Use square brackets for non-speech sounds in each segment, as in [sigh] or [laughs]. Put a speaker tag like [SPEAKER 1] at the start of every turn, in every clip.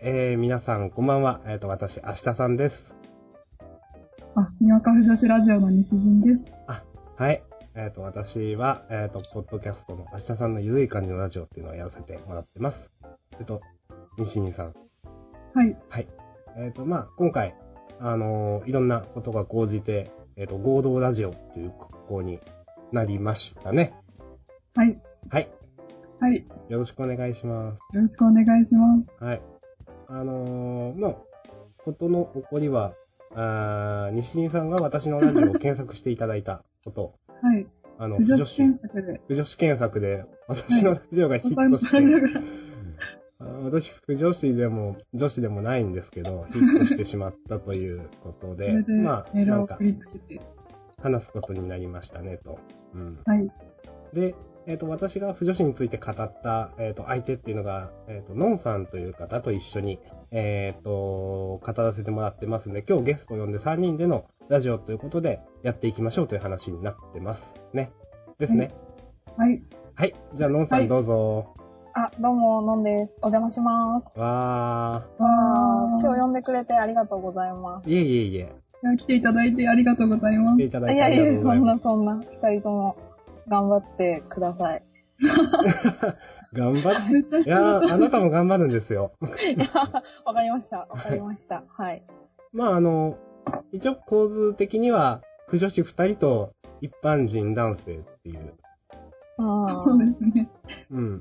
[SPEAKER 1] えー、皆さん、こんばんは。えっ、と、私、明日さんです。
[SPEAKER 2] あ、にわかふ女子ラジオの西陣です。
[SPEAKER 1] あ、はい。えっ、と、私は、えっ、と、ポッドキャストの明日さんのゆるい感じのラジオっていうのをやらせてもらってます。えっ、と、西兄さん。
[SPEAKER 2] はい。
[SPEAKER 1] はい。えっ、と、まあ、今回、あのーいろんなことが講じて、えっ、と、合同ラジオっていう格好になりましたね。
[SPEAKER 2] はい。
[SPEAKER 1] はい。
[SPEAKER 2] はい。
[SPEAKER 1] よろしくお願いします。
[SPEAKER 2] よろしくお願いします。
[SPEAKER 1] はい。あのーの、ことの起こりは、あー西兄さんが私のラジオを検索していただいたこと、
[SPEAKER 2] はい。
[SPEAKER 1] あの、
[SPEAKER 2] 不女子検索で。
[SPEAKER 1] 不女子検索で、私のラジオがヒ。ットして、
[SPEAKER 2] ラジオが。
[SPEAKER 1] あ [laughs] 私、不女子でも、女子でもないんですけど、ヒットしてしまったということ
[SPEAKER 2] そ
[SPEAKER 1] で
[SPEAKER 2] れ、で、[laughs]
[SPEAKER 1] まあ、なんか。話すことになりましたね、と。うん。
[SPEAKER 2] はい。
[SPEAKER 1] で、えっ、と、私が不女子について語った、えっ、と、相手っていうのが、えっ、と、のんさんという方と一緒に、えっ、と、語らせてもらってますんで、今日ゲストを呼んで3人でのラジオということで、やっていきましょうという話になってますね。ですね。
[SPEAKER 2] はい。
[SPEAKER 1] はい。じゃあ、のんさん
[SPEAKER 2] はい
[SPEAKER 1] どうぞ。
[SPEAKER 3] あ、どうも、のんです。お邪魔します。
[SPEAKER 1] わ
[SPEAKER 3] わー、今日呼んでくれてありがとうございま
[SPEAKER 1] ー。いえいえいえ。
[SPEAKER 2] 来ていただいてありがとうございます。
[SPEAKER 3] す。
[SPEAKER 1] いただいてあり
[SPEAKER 3] いやいや、そん。なそんな、二人とも頑張ってください。[laughs]
[SPEAKER 1] 頑張って。[laughs] いやー、あなたも頑張るんですよ。[laughs]
[SPEAKER 3] いや、わかりました。わかりました。はい。
[SPEAKER 1] まあ、あの、一応構図的には、不女子2人と一般人男性っていう。
[SPEAKER 2] そう
[SPEAKER 3] うん。
[SPEAKER 2] ですね。
[SPEAKER 1] うん。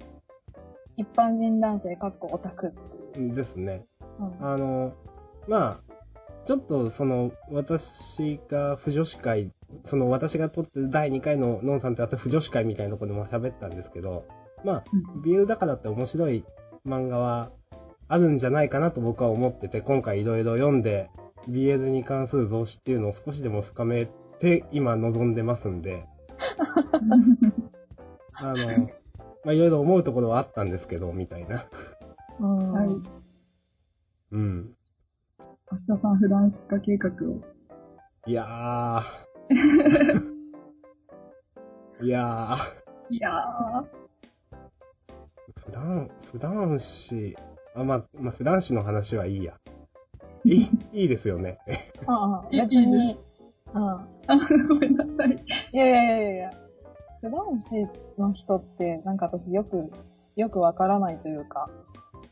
[SPEAKER 3] 一般人男性、かっこオタクっていう。
[SPEAKER 1] ですね。
[SPEAKER 3] うん。
[SPEAKER 1] あの、まあ、ちょっとその、私が不女子会、その私が撮ってる第2回のノンさんとやった不女子会みたいなところでも喋ったんですけど、まあ、ビールだからって面白い漫画はあるんじゃないかなと僕は思ってて、今回いろいろ読んで、BL に関する増資っていうのを少しでも深めて、今望んでますんで、[laughs] あの、まあいろいろ思うところはあったんですけど、みたいな。
[SPEAKER 3] うん。
[SPEAKER 2] はい。
[SPEAKER 1] うん。
[SPEAKER 2] 明日さん普段出荷計画を。
[SPEAKER 1] いやー。い [laughs] や
[SPEAKER 2] いやー。
[SPEAKER 1] ー。普段、普段詞、あ、まあ、まあ、普段詞の話はいいや。[laughs] いい、いいですよね。
[SPEAKER 3] ああ、別に、うん。
[SPEAKER 2] あ、[laughs] ごめんなさい。
[SPEAKER 3] いやいやいやいや普段子の人って、なんか私よく、よくわからないというか、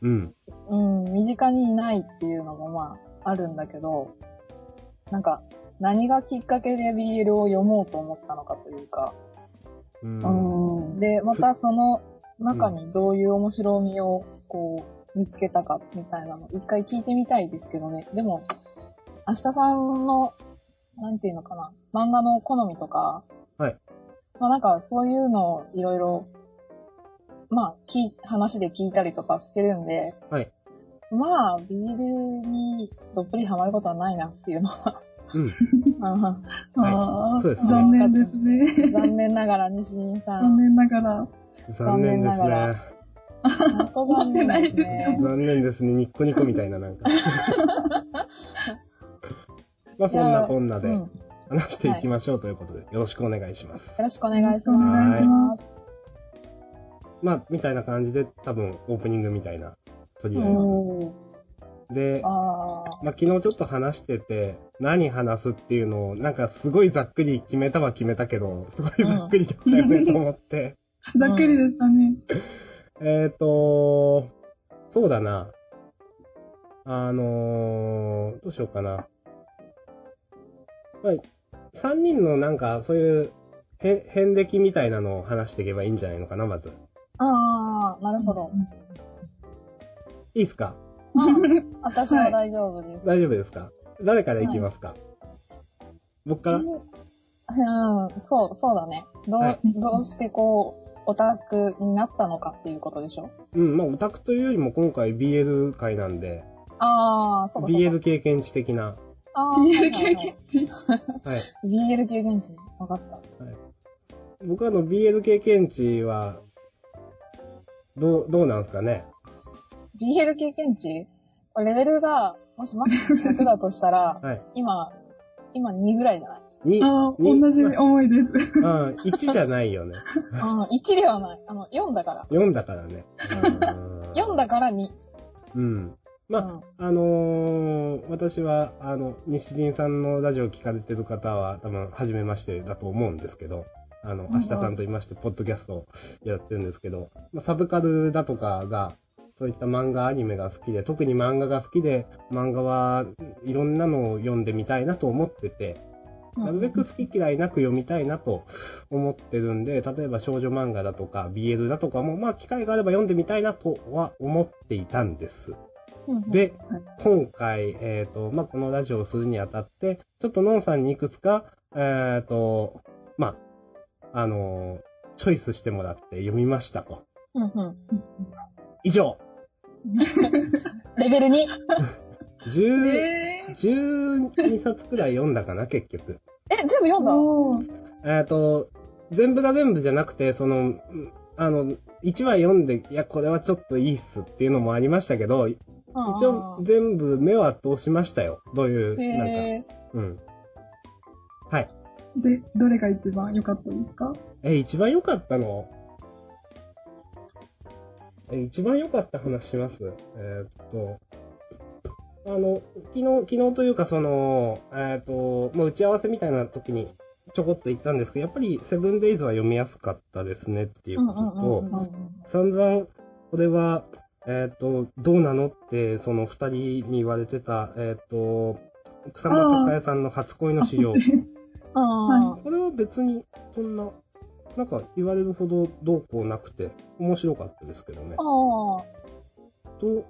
[SPEAKER 1] うん。
[SPEAKER 3] うん、身近にいないっていうのもまあ、あるんだけど、なんか、何がきっかけで BL を読もうと思ったのかというか、
[SPEAKER 1] うん。
[SPEAKER 2] うん。
[SPEAKER 3] で、またその中にどういう面白みをこう、見つけたかみたいなの、一回聞いてみたいですけどね。でも、明日さんの、なんていうのかな、漫画の好みとか、
[SPEAKER 1] はい。
[SPEAKER 3] まあなんかそういうのをいろいろ、まあ、き、話で聞いたりとかしてるんで、
[SPEAKER 1] はい。
[SPEAKER 3] まあ、ビールにどっぷりハマることはないなっていうのは、
[SPEAKER 1] うん。
[SPEAKER 3] うん
[SPEAKER 2] ああ、
[SPEAKER 1] そうですね
[SPEAKER 2] 残念ですね。
[SPEAKER 3] 残念ながら西陣さ
[SPEAKER 2] 残
[SPEAKER 3] ん、
[SPEAKER 2] 念ながら。
[SPEAKER 1] 残念
[SPEAKER 3] ながら
[SPEAKER 1] ね。
[SPEAKER 3] 本当残念ですね。
[SPEAKER 1] 残念ですね。ニッコニコみたいな、なんか。[laughs] まあ、そんなこんなで話していきましょうということで、よろしくお願いします。
[SPEAKER 3] ろしくお願いし
[SPEAKER 2] よろしくお願
[SPEAKER 3] ます。
[SPEAKER 2] いします。
[SPEAKER 1] まあ、みたいな感じで、多分、オープニングみたいな、とりあえず。で、
[SPEAKER 3] あ
[SPEAKER 1] まあ、昨日ちょっと話してて、何話すっていうのを、なんかすごいざっくり決めたは決めたけど、すごいざっくりだったよねと思って。
[SPEAKER 2] ざっくりでしたね。[laughs]
[SPEAKER 1] えっと、そうだな。あのー、どうしようかな。まあ、3人のなんか、そういう、へ遍歴みたいなのを話していけばいいんじゃないのかな、まず。
[SPEAKER 3] あ、ああ、なるほど。
[SPEAKER 1] いいっすか？
[SPEAKER 3] うん、[laughs] 私は大丈夫です。
[SPEAKER 1] 大丈夫ですか？誰からいきますか、僕から？[laughs]
[SPEAKER 3] うん、そう、そうだね。どう、
[SPEAKER 1] はい
[SPEAKER 3] どうしてこう、オタクになったのかっていうことでしょ？
[SPEAKER 1] うん、まあ、オタクというよりも今回 BL 会なんで、
[SPEAKER 3] ああ、そうかそうか。
[SPEAKER 1] BL 経験値的な。
[SPEAKER 3] ああ、
[SPEAKER 2] BL
[SPEAKER 3] はいはい
[SPEAKER 2] 経
[SPEAKER 3] はい
[SPEAKER 2] 験値。
[SPEAKER 1] はい。
[SPEAKER 3] BL 経験値。わかった。
[SPEAKER 1] 僕はあの BL 経験値は、どう、どうなんですかね？
[SPEAKER 3] BL 経験値レベルが、もしマックス100だとしたら、[laughs]
[SPEAKER 1] はい。
[SPEAKER 3] 今、今2ぐらいじゃない？
[SPEAKER 1] に、
[SPEAKER 2] ああ、
[SPEAKER 1] に
[SPEAKER 2] 同じ思いです。
[SPEAKER 1] ま [laughs] あ、1じゃないよね。[laughs]
[SPEAKER 3] うん、1ではない。あの、4だから。
[SPEAKER 1] 4だからね。
[SPEAKER 3] 4だから2。
[SPEAKER 1] うん。まあ、
[SPEAKER 3] うん
[SPEAKER 1] あのー私は、あの、西陣さんのラジオを聞かれてる方は、多分、初めましてだと思うんですけど、あの、
[SPEAKER 2] ん
[SPEAKER 1] 明日さんと言いまして、ポッドキャストをやってるんですけど、まあ、サブカルだとかが、そういった漫画、アニメが好きで、特に漫画が好きで、漫画はいろんなのを読んでみたいなと思ってて、なるべく好き嫌いなく読みたいなと思ってるんで、例えば少女漫画だとか BL だとかも、まあ機会があれば読んでみたいなとは思っていたんです。で
[SPEAKER 2] はい、
[SPEAKER 1] 今回、えっ、と、まあ、このラジオをするにあたって、ちょっとノンさんにいくつか、えっ、と、まあ、あのーチョイスしてもらって読みましたと。以上、[laughs]
[SPEAKER 3] レベル 2!
[SPEAKER 1] 10、
[SPEAKER 2] え
[SPEAKER 1] 12冊くらい読んだかな、結局。
[SPEAKER 3] え、全部読んだ？
[SPEAKER 1] えっ、と、全部が全部じゃなくて、その、うんあの、1話読んで、いや、これはちょっといいっすっていうのもありましたけど、一応全部目は通しましたよ。どういう、なん
[SPEAKER 3] へ
[SPEAKER 1] か、うん。はい。
[SPEAKER 2] で、どれが一番良かったですか？
[SPEAKER 1] え、一番良かったの？え、一番良かった話しますえーっと、あの、昨日、昨日というかその、えーっと、まあ、打ち合わせみたいな時にちょこっと言ったんですけど、やっぱりセブンデイズは読みやすかったですねっていう
[SPEAKER 3] うん
[SPEAKER 1] ことと。散々、これは、えーっと、どうなのって、その二人に言われてた、えーっと、草間栄さんの初恋の資料。[laughs]
[SPEAKER 3] あ
[SPEAKER 1] これは別に、そんな、なんか言われるほどどうこうなくて、面白かったですけどね
[SPEAKER 3] あ。。ああ。
[SPEAKER 1] と、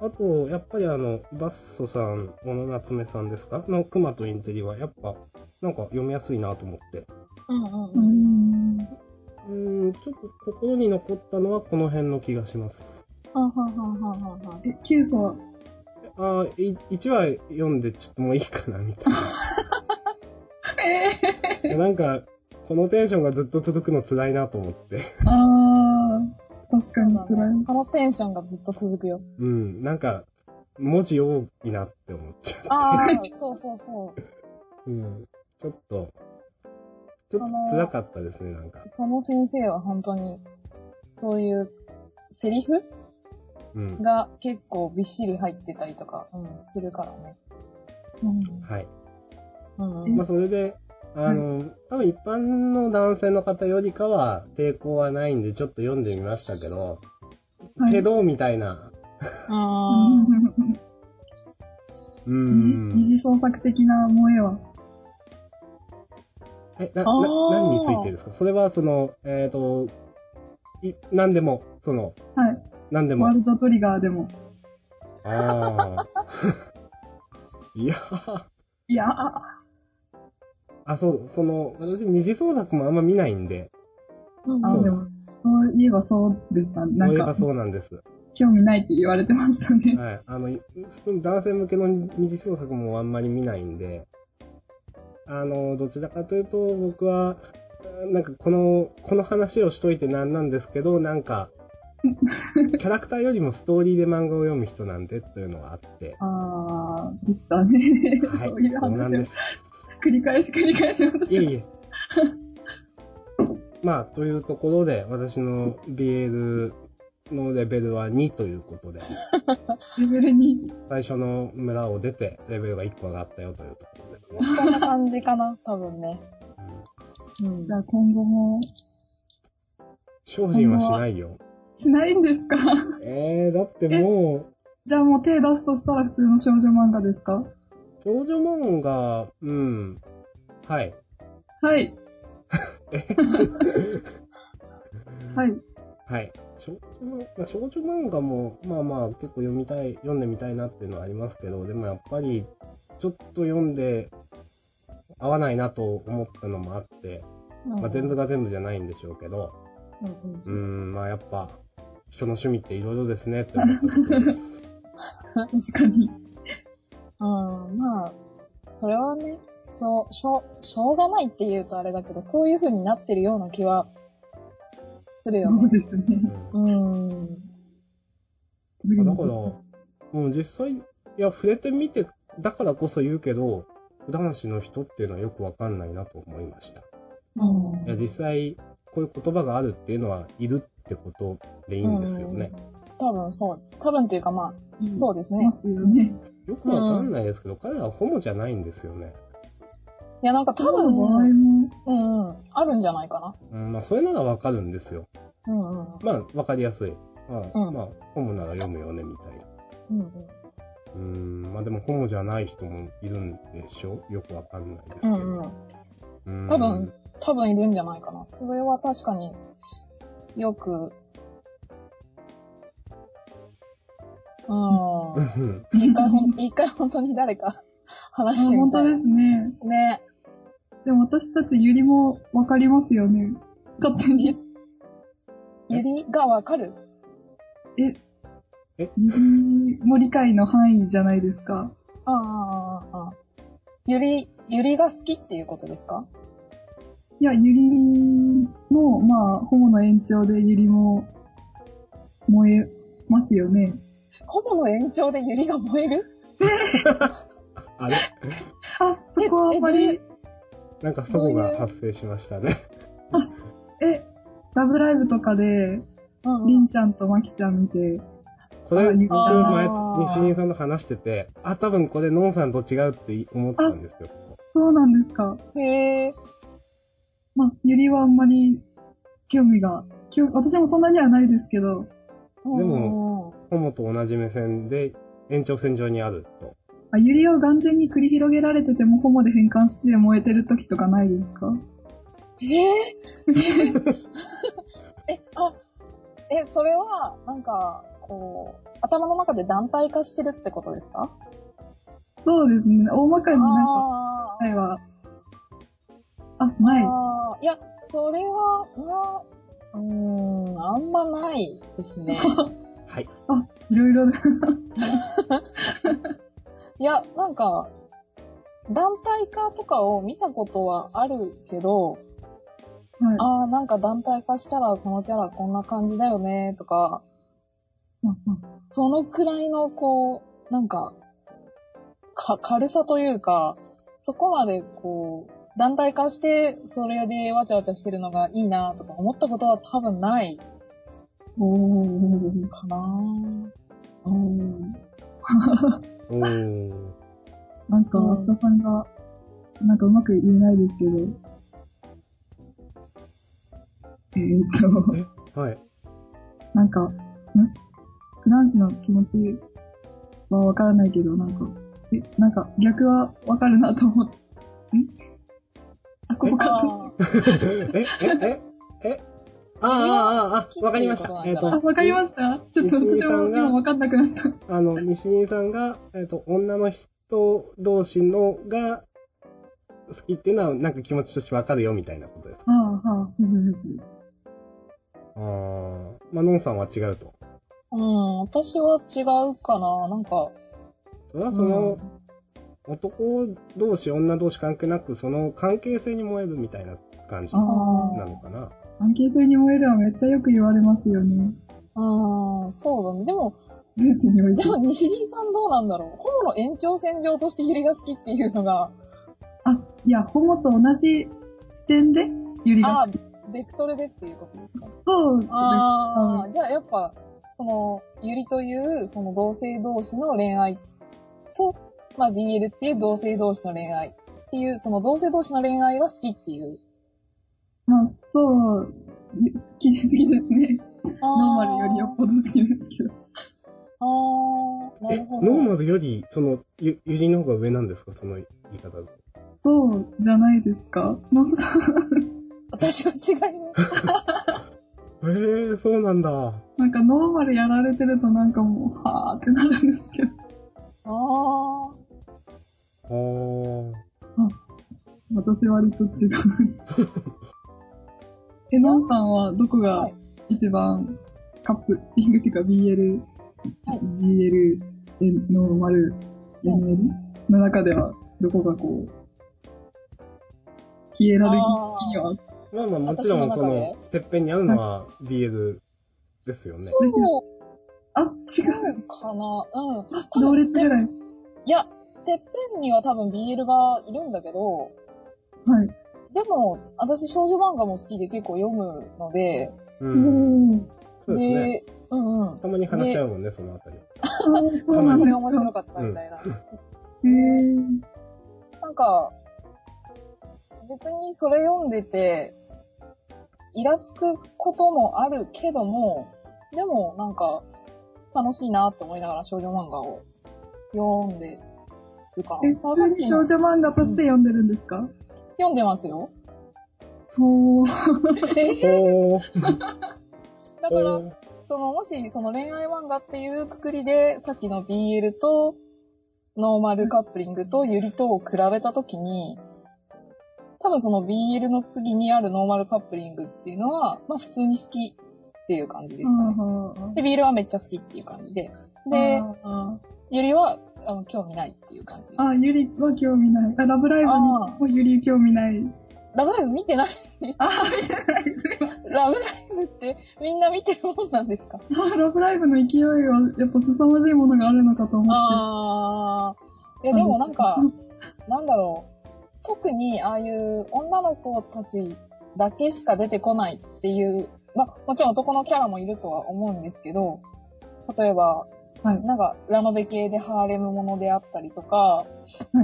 [SPEAKER 1] あと、やっぱりあの、バッソさん、小野夏目さんですか？の熊とインテリは、やっぱ、なんか読みやすいなと思って。
[SPEAKER 3] うんうん
[SPEAKER 2] う
[SPEAKER 3] ん。
[SPEAKER 2] ん。
[SPEAKER 1] うーん、ちょっと心に残ったのはこの辺の気がします。
[SPEAKER 3] はんはんはんはんはんはん。
[SPEAKER 2] え、キュウソは、
[SPEAKER 1] ああ、い1話読んでちょっともういいかな、みたい [laughs]
[SPEAKER 2] え
[SPEAKER 1] な。なんか、このテンションがずっと続くの辛いなと思って。
[SPEAKER 2] ー、あー、確かに辛い。
[SPEAKER 3] そのテンションがずっと続くよ。
[SPEAKER 1] うん、なんか、文字多いなって思っちゃう。
[SPEAKER 3] ああ、そうそうそう。[laughs]
[SPEAKER 1] うん。ちょっと、ちょっと辛かったですね、なんか。
[SPEAKER 3] その先生は本当に、そういうセリフ
[SPEAKER 1] うん。
[SPEAKER 3] が結構びっしり入ってたりとか、うん、するからね。
[SPEAKER 2] うん
[SPEAKER 1] はい。
[SPEAKER 3] うんうん。
[SPEAKER 1] まあ、それで、あの、多分一般の男性の方よりかは抵抗はないんで、ちょっと読んでみましたけど、
[SPEAKER 2] はい
[SPEAKER 1] けど、みたいな。
[SPEAKER 3] あ
[SPEAKER 1] う
[SPEAKER 2] 二次
[SPEAKER 1] ん
[SPEAKER 2] 二。次創作的な萌えは？
[SPEAKER 1] え、な、な、
[SPEAKER 3] あー
[SPEAKER 1] 何についてですか？それは、その、えっ、と、い、何でも、その、
[SPEAKER 2] はい。
[SPEAKER 1] 何でも
[SPEAKER 2] ワー。ルドトリガーでも。
[SPEAKER 1] ああ。[laughs] いやー
[SPEAKER 2] いやー、
[SPEAKER 1] あ、そう、その、私、二次創作もあんま見ないんで、
[SPEAKER 3] うん
[SPEAKER 2] あ、
[SPEAKER 1] そう
[SPEAKER 2] そういえばそうでした。なんか、
[SPEAKER 1] そういえばそうなんです。
[SPEAKER 2] 興味ないって言われてましたね。
[SPEAKER 1] はい。あの、い男性向けの二次創作もあんまり見ないんで、あの、どちらかというと、僕は、なんかこの、この話をしといてなんなんですけど、なんか、[laughs] キャラクターよりもストーリーで漫画を読む人なんでというのがあって、
[SPEAKER 2] あー、でしたね。
[SPEAKER 1] はい、
[SPEAKER 2] そういう
[SPEAKER 1] そうなんです。
[SPEAKER 2] 繰り返し繰り返し
[SPEAKER 1] いえいえ。[laughs] まあ、というところで、私の BL のレベルは2ということで、
[SPEAKER 2] レベルに。
[SPEAKER 1] 最初の村を出て、レベルが1個上がったよというところですね。
[SPEAKER 3] そんな感じかな、多分ね。うん。
[SPEAKER 2] じゃあ今後も
[SPEAKER 1] 精進はしないよ。
[SPEAKER 2] しないんですか？
[SPEAKER 1] えー、だっても
[SPEAKER 2] じゃあもう手出すとしたら普通の少女漫画ですか？
[SPEAKER 1] う、少女漫画、うん、はい。
[SPEAKER 2] はい。[laughs]
[SPEAKER 1] え？[laughs]
[SPEAKER 2] はい。
[SPEAKER 1] はい。少女漫画少女漫画も、まあまあ結構読みたい、読んでみたいなっていうのはありますけど、でもやっぱり、ちょっと読んで、合わないなと思ったのもあって、まあ全部が全部じゃないんでしょうけど、
[SPEAKER 3] うん
[SPEAKER 1] まあやっぱ、人の趣味っていろいろですねって思ったところです。[laughs]
[SPEAKER 2] 確かに。
[SPEAKER 3] うん、まあ、それはね、しょう、しょう、しょうがないって言うとあれだけど、そういう風になってるような気はするよ
[SPEAKER 2] そう
[SPEAKER 3] ね。
[SPEAKER 2] ですね。
[SPEAKER 1] うん
[SPEAKER 3] うん。
[SPEAKER 1] だから、もう実際、いや、触れてみて、だからこそ言うけど、男子の人っていうのはよくわかんないなと思いました。
[SPEAKER 3] うん
[SPEAKER 1] いや、実際、こういう言葉があるっていうのは、いるってことでいいんですよね。
[SPEAKER 3] 多分そう。多分っていうかまあ、そうですね。
[SPEAKER 2] ますよね。
[SPEAKER 1] よくわかんないですけど、彼はホモじゃないんですよね。
[SPEAKER 3] いや、なんか多
[SPEAKER 2] 多分
[SPEAKER 3] うんうん、あるんじゃないかな。
[SPEAKER 1] うん、まあ、それならわかるんですよ。
[SPEAKER 3] うんうん。
[SPEAKER 1] まあ、わかりやすい。まあ、
[SPEAKER 3] うん
[SPEAKER 1] まあ、ホモなら読むよね、みたいな。
[SPEAKER 3] うんうん。
[SPEAKER 1] うーん、まあでもホモじゃない人もいるんでしょ？よくわかんないですけど。
[SPEAKER 3] うんうん多分、多分いるんじゃないかな。それは確かによく、う。
[SPEAKER 1] うんん。
[SPEAKER 3] 一回ほん、一回本当に誰か話してみたい。
[SPEAKER 2] 本当ですね。
[SPEAKER 3] ね。
[SPEAKER 2] でも私たちゆりもわかりますよね。勝手に。
[SPEAKER 3] ゆりがわかる？
[SPEAKER 2] え、
[SPEAKER 1] え？
[SPEAKER 2] ゆりも理解の範囲じゃないですか。
[SPEAKER 3] ああ、ああ、ああ。ゆり、ゆりが好きっていうことですか？
[SPEAKER 2] いや、ゆりの、まあ、ホモの延長でゆりも燃えますよね。
[SPEAKER 3] ホモの延長でゆりが燃える？[laughs]
[SPEAKER 1] あれ？
[SPEAKER 2] あ、そこはあんまり、
[SPEAKER 1] なんかそこが発生しましたね。
[SPEAKER 2] え、ラブライブとかで、
[SPEAKER 3] うん
[SPEAKER 2] りんちゃんとまきちゃん見て、
[SPEAKER 1] これ、
[SPEAKER 2] あ
[SPEAKER 1] 僕前、西人さんと話してて、あ、多分これ、ノンさんと違うって思ったんですよ。
[SPEAKER 2] そうなんですか。
[SPEAKER 3] へえ。
[SPEAKER 2] まあ、ゆりはあんまり興味が、興私もそんなにはないですけど、
[SPEAKER 1] でもホモと同じ目線で延長線上にあると。
[SPEAKER 2] あゆりを眼前に繰り広げられててもホモで変換して燃えてる時とかないですか？
[SPEAKER 3] え？ー、[laughs] え、あ、え、それは、なんか、こう、頭の中で団体化してるってことですか？
[SPEAKER 2] そうですね。大まかになんか、答えは、あ、ない。
[SPEAKER 3] いや、それは、な、うーん、あんまないですね。[laughs]
[SPEAKER 1] はい。
[SPEAKER 2] いろいろ、
[SPEAKER 3] いや、なんか、団体化とかを見たことはあるけど、
[SPEAKER 2] はい。
[SPEAKER 3] ああ、なんか団体化したらこのキャラこんな感じだよね、とか、
[SPEAKER 2] うんうん
[SPEAKER 3] そのくらいの、こう、なんか、か、軽さというか、そこまで、こう、団体化して、それでわちゃわちゃしてるのがいいな、とか思ったことは多分ない
[SPEAKER 2] おー。
[SPEAKER 3] かな。
[SPEAKER 2] おー
[SPEAKER 1] おー。
[SPEAKER 2] なんか、
[SPEAKER 3] うん。
[SPEAKER 2] 明日さんが、なんかうまく言えないですけど、えーっと、
[SPEAKER 1] はい。
[SPEAKER 2] なんか、ん？男子の気持ちはわからないけど、なんか、え、なんか逆はわかるなと思って、んあ、ここか。
[SPEAKER 3] あー
[SPEAKER 1] え、え、え、え、ああ、ああ、ああ、わかりました。えっ、
[SPEAKER 3] 好きっていうこと
[SPEAKER 2] わかりましたちょっと私も今わかんなくなった。
[SPEAKER 1] あの、西人さんが、えっ、と、女の人同士のが好きっていうのは、なんか気持ちとしてわかるよみたいなことですか？
[SPEAKER 2] はあ、はあ、
[SPEAKER 1] ああ、まあ、ノンさんは違うと。
[SPEAKER 3] うん、私は違うかな、なんか、
[SPEAKER 1] それはその、
[SPEAKER 3] うん
[SPEAKER 1] 男同士、女同士関係なく、その関係性に燃えるみたいな感じ
[SPEAKER 2] あ
[SPEAKER 1] な
[SPEAKER 2] あ、
[SPEAKER 1] のかな。
[SPEAKER 2] 関係性に燃えるはめっちゃよく言われますよね。
[SPEAKER 3] うん、そうだね。でも、
[SPEAKER 2] ルーツにおいて
[SPEAKER 3] で。も西陣さんどうなんだろうホモの延長線上としてユリが好きっていうのが、
[SPEAKER 2] あ、いや、ホモと同じ視点で、ゆりが
[SPEAKER 3] ああ、ベクトルでっていうことですか
[SPEAKER 2] そうですね。
[SPEAKER 3] ああ、じゃあやっぱ、その、ユリという、その同性同士の恋愛と、まあ BL っていう同性同士の恋愛っていう、その同性同士の恋愛が好きっていう。
[SPEAKER 2] まあ、そう、い好き、好きですね。
[SPEAKER 3] あ
[SPEAKER 2] ノーマルよりよっぽど好きですけど。
[SPEAKER 3] ああ、な
[SPEAKER 1] え、
[SPEAKER 3] るほど。
[SPEAKER 1] ノーマルより、その、ゆ、ゆりの方が上なんですか？その言い方だと。
[SPEAKER 2] そうじゃないですか？なんか
[SPEAKER 3] 私は違います。
[SPEAKER 1] へ [laughs] えー、そうなんだ。
[SPEAKER 2] なんかノーマルやられてるとなんかもう、はーってなるんですけど。
[SPEAKER 3] ああ。
[SPEAKER 1] あー。
[SPEAKER 2] 私割と違う。[laughs] え、のんさんはどこが
[SPEAKER 3] はい
[SPEAKER 2] 一番カップリングっていうか BL、
[SPEAKER 3] はい
[SPEAKER 2] GL、N- ノーマル、NL の中ではどこがこう、ヒエラルキー的には？
[SPEAKER 1] まあまあもちろん、そ
[SPEAKER 3] の、
[SPEAKER 1] てっぺんにあるのは BL ですよね。
[SPEAKER 3] そう
[SPEAKER 2] あ、違う。
[SPEAKER 3] かな。うん。
[SPEAKER 2] 同列ぐらい。
[SPEAKER 3] いや、てっぺんには多分 BL がいるんだけど、
[SPEAKER 2] はい。
[SPEAKER 3] でも、私少女漫画も好きで結構読むので、
[SPEAKER 1] うん。そうですね。
[SPEAKER 3] で、うんうん。
[SPEAKER 1] たまに話し合うもんね、そのあたり。
[SPEAKER 2] そうなん
[SPEAKER 3] これ
[SPEAKER 2] です
[SPEAKER 3] 面白かったみたいな。
[SPEAKER 2] へー。
[SPEAKER 3] なんか、別にそれ読んでて、イラつくこともあるけども、でもなんか、楽しいなって思いながら少女漫画を読んでるか
[SPEAKER 2] え、普通に少女漫画として読んでるんですか？
[SPEAKER 3] 読んでますよ。
[SPEAKER 2] ほー。
[SPEAKER 1] おー。
[SPEAKER 3] だから、その、もし、その恋愛漫画っていうくくりで、さっきの BL と、ノーマルカップリングと百合とを比べたときに、多分その BL の次にあるノーマルカップリングっていうのは、まあ普通に好きっていう感じですかね。
[SPEAKER 2] あ
[SPEAKER 3] で、BL はめっちゃ好きっていう感じで。
[SPEAKER 2] ー
[SPEAKER 3] で、
[SPEAKER 2] あ
[SPEAKER 3] ユリは、あの、興味ないっていう感じ。
[SPEAKER 2] ー、あゆりは興味ない。あ、ラブライブに
[SPEAKER 3] あ
[SPEAKER 2] もゆり興味ない。
[SPEAKER 3] ラブライブ見てない
[SPEAKER 2] あー、見てない。
[SPEAKER 3] ラブライブってみんな見てるもんなんですか？
[SPEAKER 2] あーラブライブの勢いはやっぱ凄まじいものがあるのかと思って。
[SPEAKER 3] あー。いや、でもなんか、なんだろう。特にああいう女の子たちだけしか出てこないっていう、まあ、もちろん男のキャラもいるとは思うんですけど、例えば、
[SPEAKER 2] はい
[SPEAKER 3] なんか、ラノベ系でハーレムものであったりとか、
[SPEAKER 2] は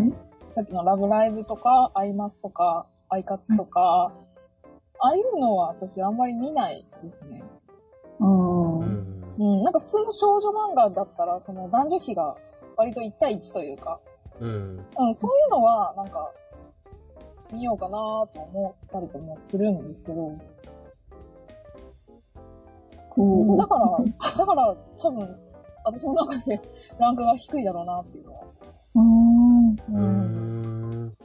[SPEAKER 2] い。
[SPEAKER 3] さっきのラブライブとか、アイマスとか、アイカツとか、ああいうのは私あんまり見ないですね。
[SPEAKER 1] うん
[SPEAKER 3] うん、なんか普通の少女漫画だったら、その男女比が割と1対1というか、
[SPEAKER 1] うん。
[SPEAKER 3] うん、そういうのは、なんか、見ようかなと思ったりともするんですけど。だから、だから多分、私の中でランクが低いだろうなっていうのは。
[SPEAKER 2] あー。
[SPEAKER 1] うーん。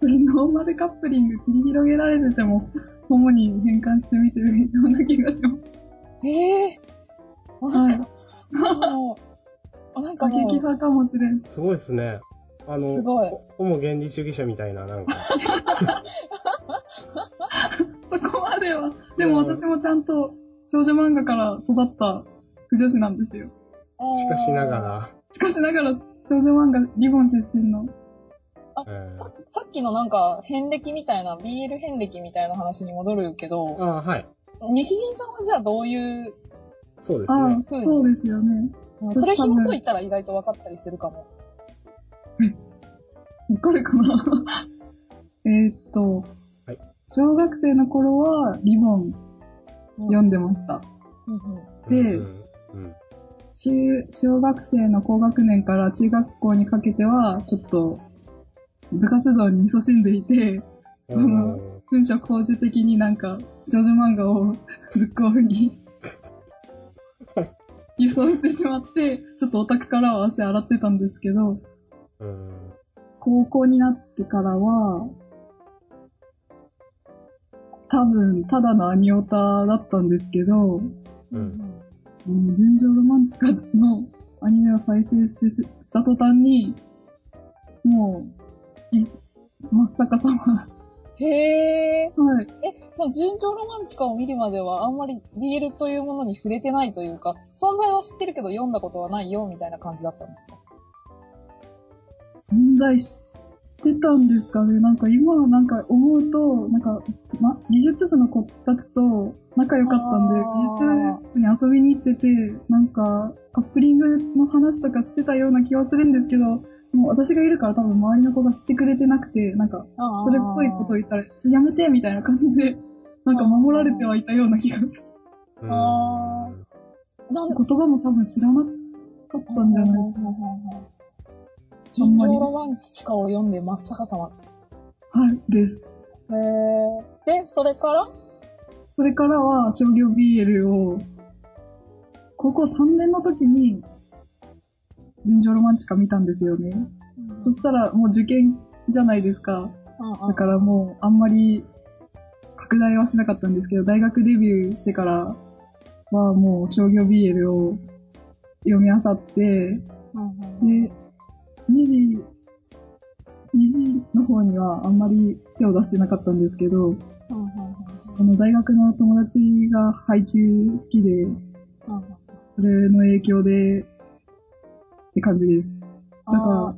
[SPEAKER 2] 私ノーマルカップリング繰り広げられてても、主に変換してみてるような気がします。
[SPEAKER 3] へえー。なんか、もう、なんか
[SPEAKER 2] 過激
[SPEAKER 3] もう、
[SPEAKER 2] 派かもしれん。
[SPEAKER 1] すごいですね。あの、
[SPEAKER 3] すごい
[SPEAKER 1] ホモ原理主義者みたいな、なんか。[laughs]
[SPEAKER 2] そこまでは。でも私もちゃんと少女漫画から育った不女子なんですよ。
[SPEAKER 1] しかしながら。
[SPEAKER 2] しかしながら少女漫画リボン出身の。
[SPEAKER 1] え
[SPEAKER 3] ささっきのなんか、遍歴みたいな、BL 遍歴みたいな話に戻るけ
[SPEAKER 1] ー、
[SPEAKER 3] ど、
[SPEAKER 1] ああ、はい。
[SPEAKER 3] 西陣さんはじゃあどういう、
[SPEAKER 1] そうです
[SPEAKER 2] ああ
[SPEAKER 1] ね。、
[SPEAKER 2] そうですよね。
[SPEAKER 3] うんそれ紐解いたら意外と分かったりするかも。
[SPEAKER 2] わかるかな？[laughs] えーっと、
[SPEAKER 1] はい
[SPEAKER 2] 小学生の頃はリボン読んでました。
[SPEAKER 3] うんうん
[SPEAKER 2] で
[SPEAKER 1] うんうん
[SPEAKER 2] 中、小学生の高学年から中学校にかけては、ちょっと、部活動に勤しんでいて、
[SPEAKER 1] う
[SPEAKER 2] その
[SPEAKER 1] ん。
[SPEAKER 2] 文章工事的になんか、少女漫画をブックオフに [laughs] 輸送してしまって、ちょっとオタクからは足洗ってたんですけど、
[SPEAKER 1] うん。
[SPEAKER 2] 高校になってからは、多分、ただのアニオタだったんですけど、
[SPEAKER 1] うん
[SPEAKER 2] うん純情ロマンチカのアニメを再生してしした途端に、もう、い真っ逆さま。
[SPEAKER 3] へえ。
[SPEAKER 2] はい。
[SPEAKER 3] え、その純情ロマンチカを見るまではあんまり BL というものに触れてないというか、存在は知ってるけど読んだことはないよみたいな感じだったんですか？
[SPEAKER 2] 存在してたんですかね。なんか今なんか思うと、なんか、ま、美術部の子たちと仲良かったんで、美術室に遊びに行ってて、なんか、カップリングの話とかしてたような気はするんですけど、もう私がいるから多分周りの子がしてくれてなくて、なんか、それっぽいこと言ったら、ちょやめてみたいな感じで、[laughs] なんか守られてはいたような気がする。
[SPEAKER 1] うん。
[SPEAKER 3] あなん
[SPEAKER 2] 言葉も多分知らなかったんじゃない
[SPEAKER 3] い純情ロマンチカを読んで真っ逆さま。
[SPEAKER 2] はい、です。
[SPEAKER 3] へえ。で、それから
[SPEAKER 2] それからは商業 BL を、高校3年の時に、純情ロマンチカ見たんですよね。そしたらもう受験じゃないですか。だからもうあんまり拡大はしなかったんですけど、大学デビューしてからはもう商業 BL を読み漁って、
[SPEAKER 3] うんうん
[SPEAKER 2] で、2時、2時の方にはあんまり手を出してなかったんですけど、
[SPEAKER 3] うんうん
[SPEAKER 2] あの大学の友達が配給好きで、それの影響で、って感じです。だから、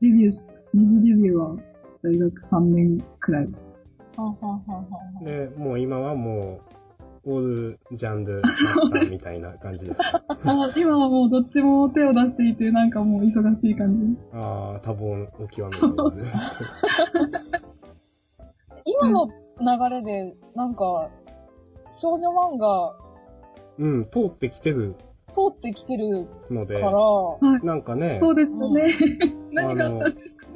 [SPEAKER 2] デビューし、二次デビューは大学3年くらい。
[SPEAKER 1] で、もう今はもオールジャンル [laughs] みたいな感じですか？
[SPEAKER 2] あ今はもうどっちも手を出していて、なんかもう忙しい感じ。
[SPEAKER 1] ああ、多忙を極める感じです。[laughs]
[SPEAKER 3] 今の流れで、なんか、少女漫画
[SPEAKER 1] うん、通ってきてる
[SPEAKER 3] 通ってきてる
[SPEAKER 1] ので
[SPEAKER 3] か、ら、
[SPEAKER 2] はい。
[SPEAKER 1] なんかね、
[SPEAKER 2] そうですよね。[laughs] 何があったんですか？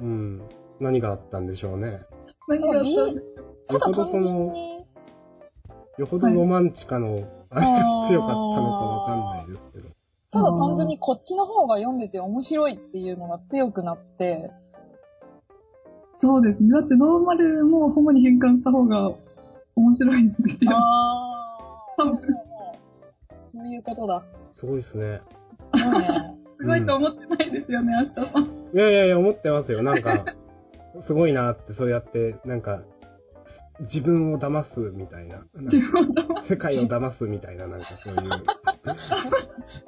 [SPEAKER 1] うん、何があったんでしょうね。
[SPEAKER 2] 何があったんですか？
[SPEAKER 3] ただ単純
[SPEAKER 1] の、
[SPEAKER 3] に、
[SPEAKER 1] よほどロマンチカの、あれ
[SPEAKER 3] あ
[SPEAKER 1] が
[SPEAKER 3] ー [laughs]
[SPEAKER 1] 強かったのかわかんないですけど。
[SPEAKER 3] ただ単純にこっちの方が読んでて面白いっていうのが強くなって、
[SPEAKER 2] そうですね。だってノーマルもホモに変換した方が面白いんですよ。
[SPEAKER 3] あー、でもそういうことだ。
[SPEAKER 1] すごいですね。
[SPEAKER 3] すごいね。[laughs]
[SPEAKER 2] すごいと思ってないですよね、明日さん。
[SPEAKER 1] いやいやいや、思ってますよ。なんか、すごいなって、そうやって、なんか、自分を騙すみたいな。
[SPEAKER 2] 自分を騙
[SPEAKER 1] 世界を騙すみたいな、なんかそういう、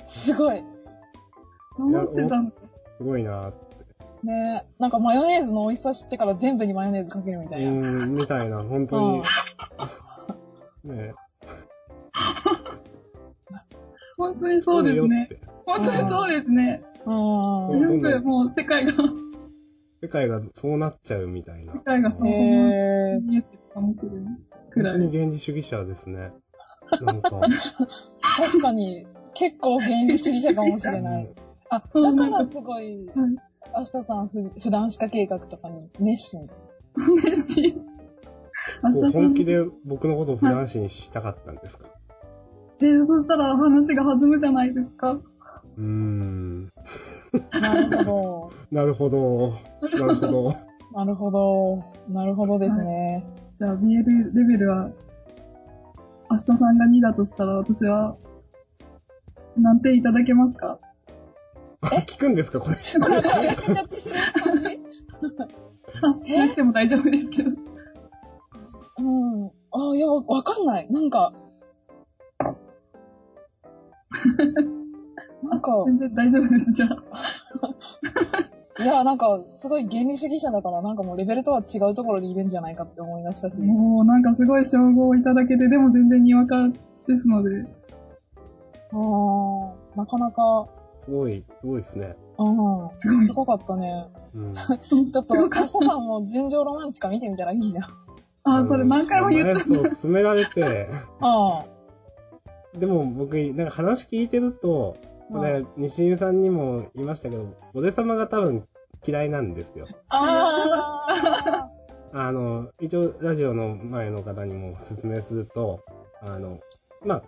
[SPEAKER 3] すごい。
[SPEAKER 2] 騙してたんだ。
[SPEAKER 1] すごいなって。
[SPEAKER 3] ねなんかマヨネーズの美味しさ知ってから全部にマヨネーズかけるみた
[SPEAKER 1] う
[SPEAKER 3] いな。
[SPEAKER 1] ーん、みたいな、本当に。ね [laughs]
[SPEAKER 2] 本当にそうですね。本当にそうですね。
[SPEAKER 3] うん。
[SPEAKER 1] うん
[SPEAKER 2] 全部もう世界が、
[SPEAKER 1] 世界がそうなっちゃうみたいな。
[SPEAKER 2] 世界がそのまま
[SPEAKER 1] 本当に原理主義者ですね。なんか。
[SPEAKER 3] 確かに、結構原理主義者かもしれない。あ、だからすごい、
[SPEAKER 2] はい。
[SPEAKER 3] 明日さんふ普段歯科計画とかに熱心。
[SPEAKER 2] 嬉しい。明
[SPEAKER 1] こう。本気で僕のことを普段視にしたかったんですか？
[SPEAKER 2] えー、そしたら話が弾むじゃないですか。
[SPEAKER 1] うーん。
[SPEAKER 3] なるほ [laughs]
[SPEAKER 1] なるほど。なるほど。
[SPEAKER 3] ど。なるほど。なるほどですね。
[SPEAKER 2] じゃあ BL レベルは、明日さんが2だとしたら私は、何点いただけますか？
[SPEAKER 1] あ、聞くんですか？これ。
[SPEAKER 3] これは私にジャッジする感じ
[SPEAKER 2] あ、なくても大丈夫ですけど。
[SPEAKER 3] うん。あ、いや、わわかんない。なんか、[laughs] なんか、
[SPEAKER 2] 全然大丈夫です、じゃあ。[laughs]
[SPEAKER 3] いや、なんか、すごい原理主義者だから、なんかもうレベルとは違うところにいるんじゃないかって思い出したし。
[SPEAKER 2] もうなんかすごい称号をいただけて、でも全然にわかですので。
[SPEAKER 3] あーなかなか、
[SPEAKER 1] すごい、すごいですね。
[SPEAKER 3] うん、すごかったね。
[SPEAKER 1] うん。[laughs]
[SPEAKER 3] ちょっと、明日さんも純情ロマンチカ見てみたらいいじゃん。
[SPEAKER 2] あ、それ何回も言った。
[SPEAKER 1] 前そう、勧められて、
[SPEAKER 3] あ [laughs]
[SPEAKER 1] でも僕、なんか話聞いてると、
[SPEAKER 3] あ。
[SPEAKER 1] ね、西井さんにも言いましたけど、おで様が多分嫌いなんですよ。
[SPEAKER 3] あ [laughs]
[SPEAKER 1] あの、一応ラジオの前の方にも説明すると、あの、まあ、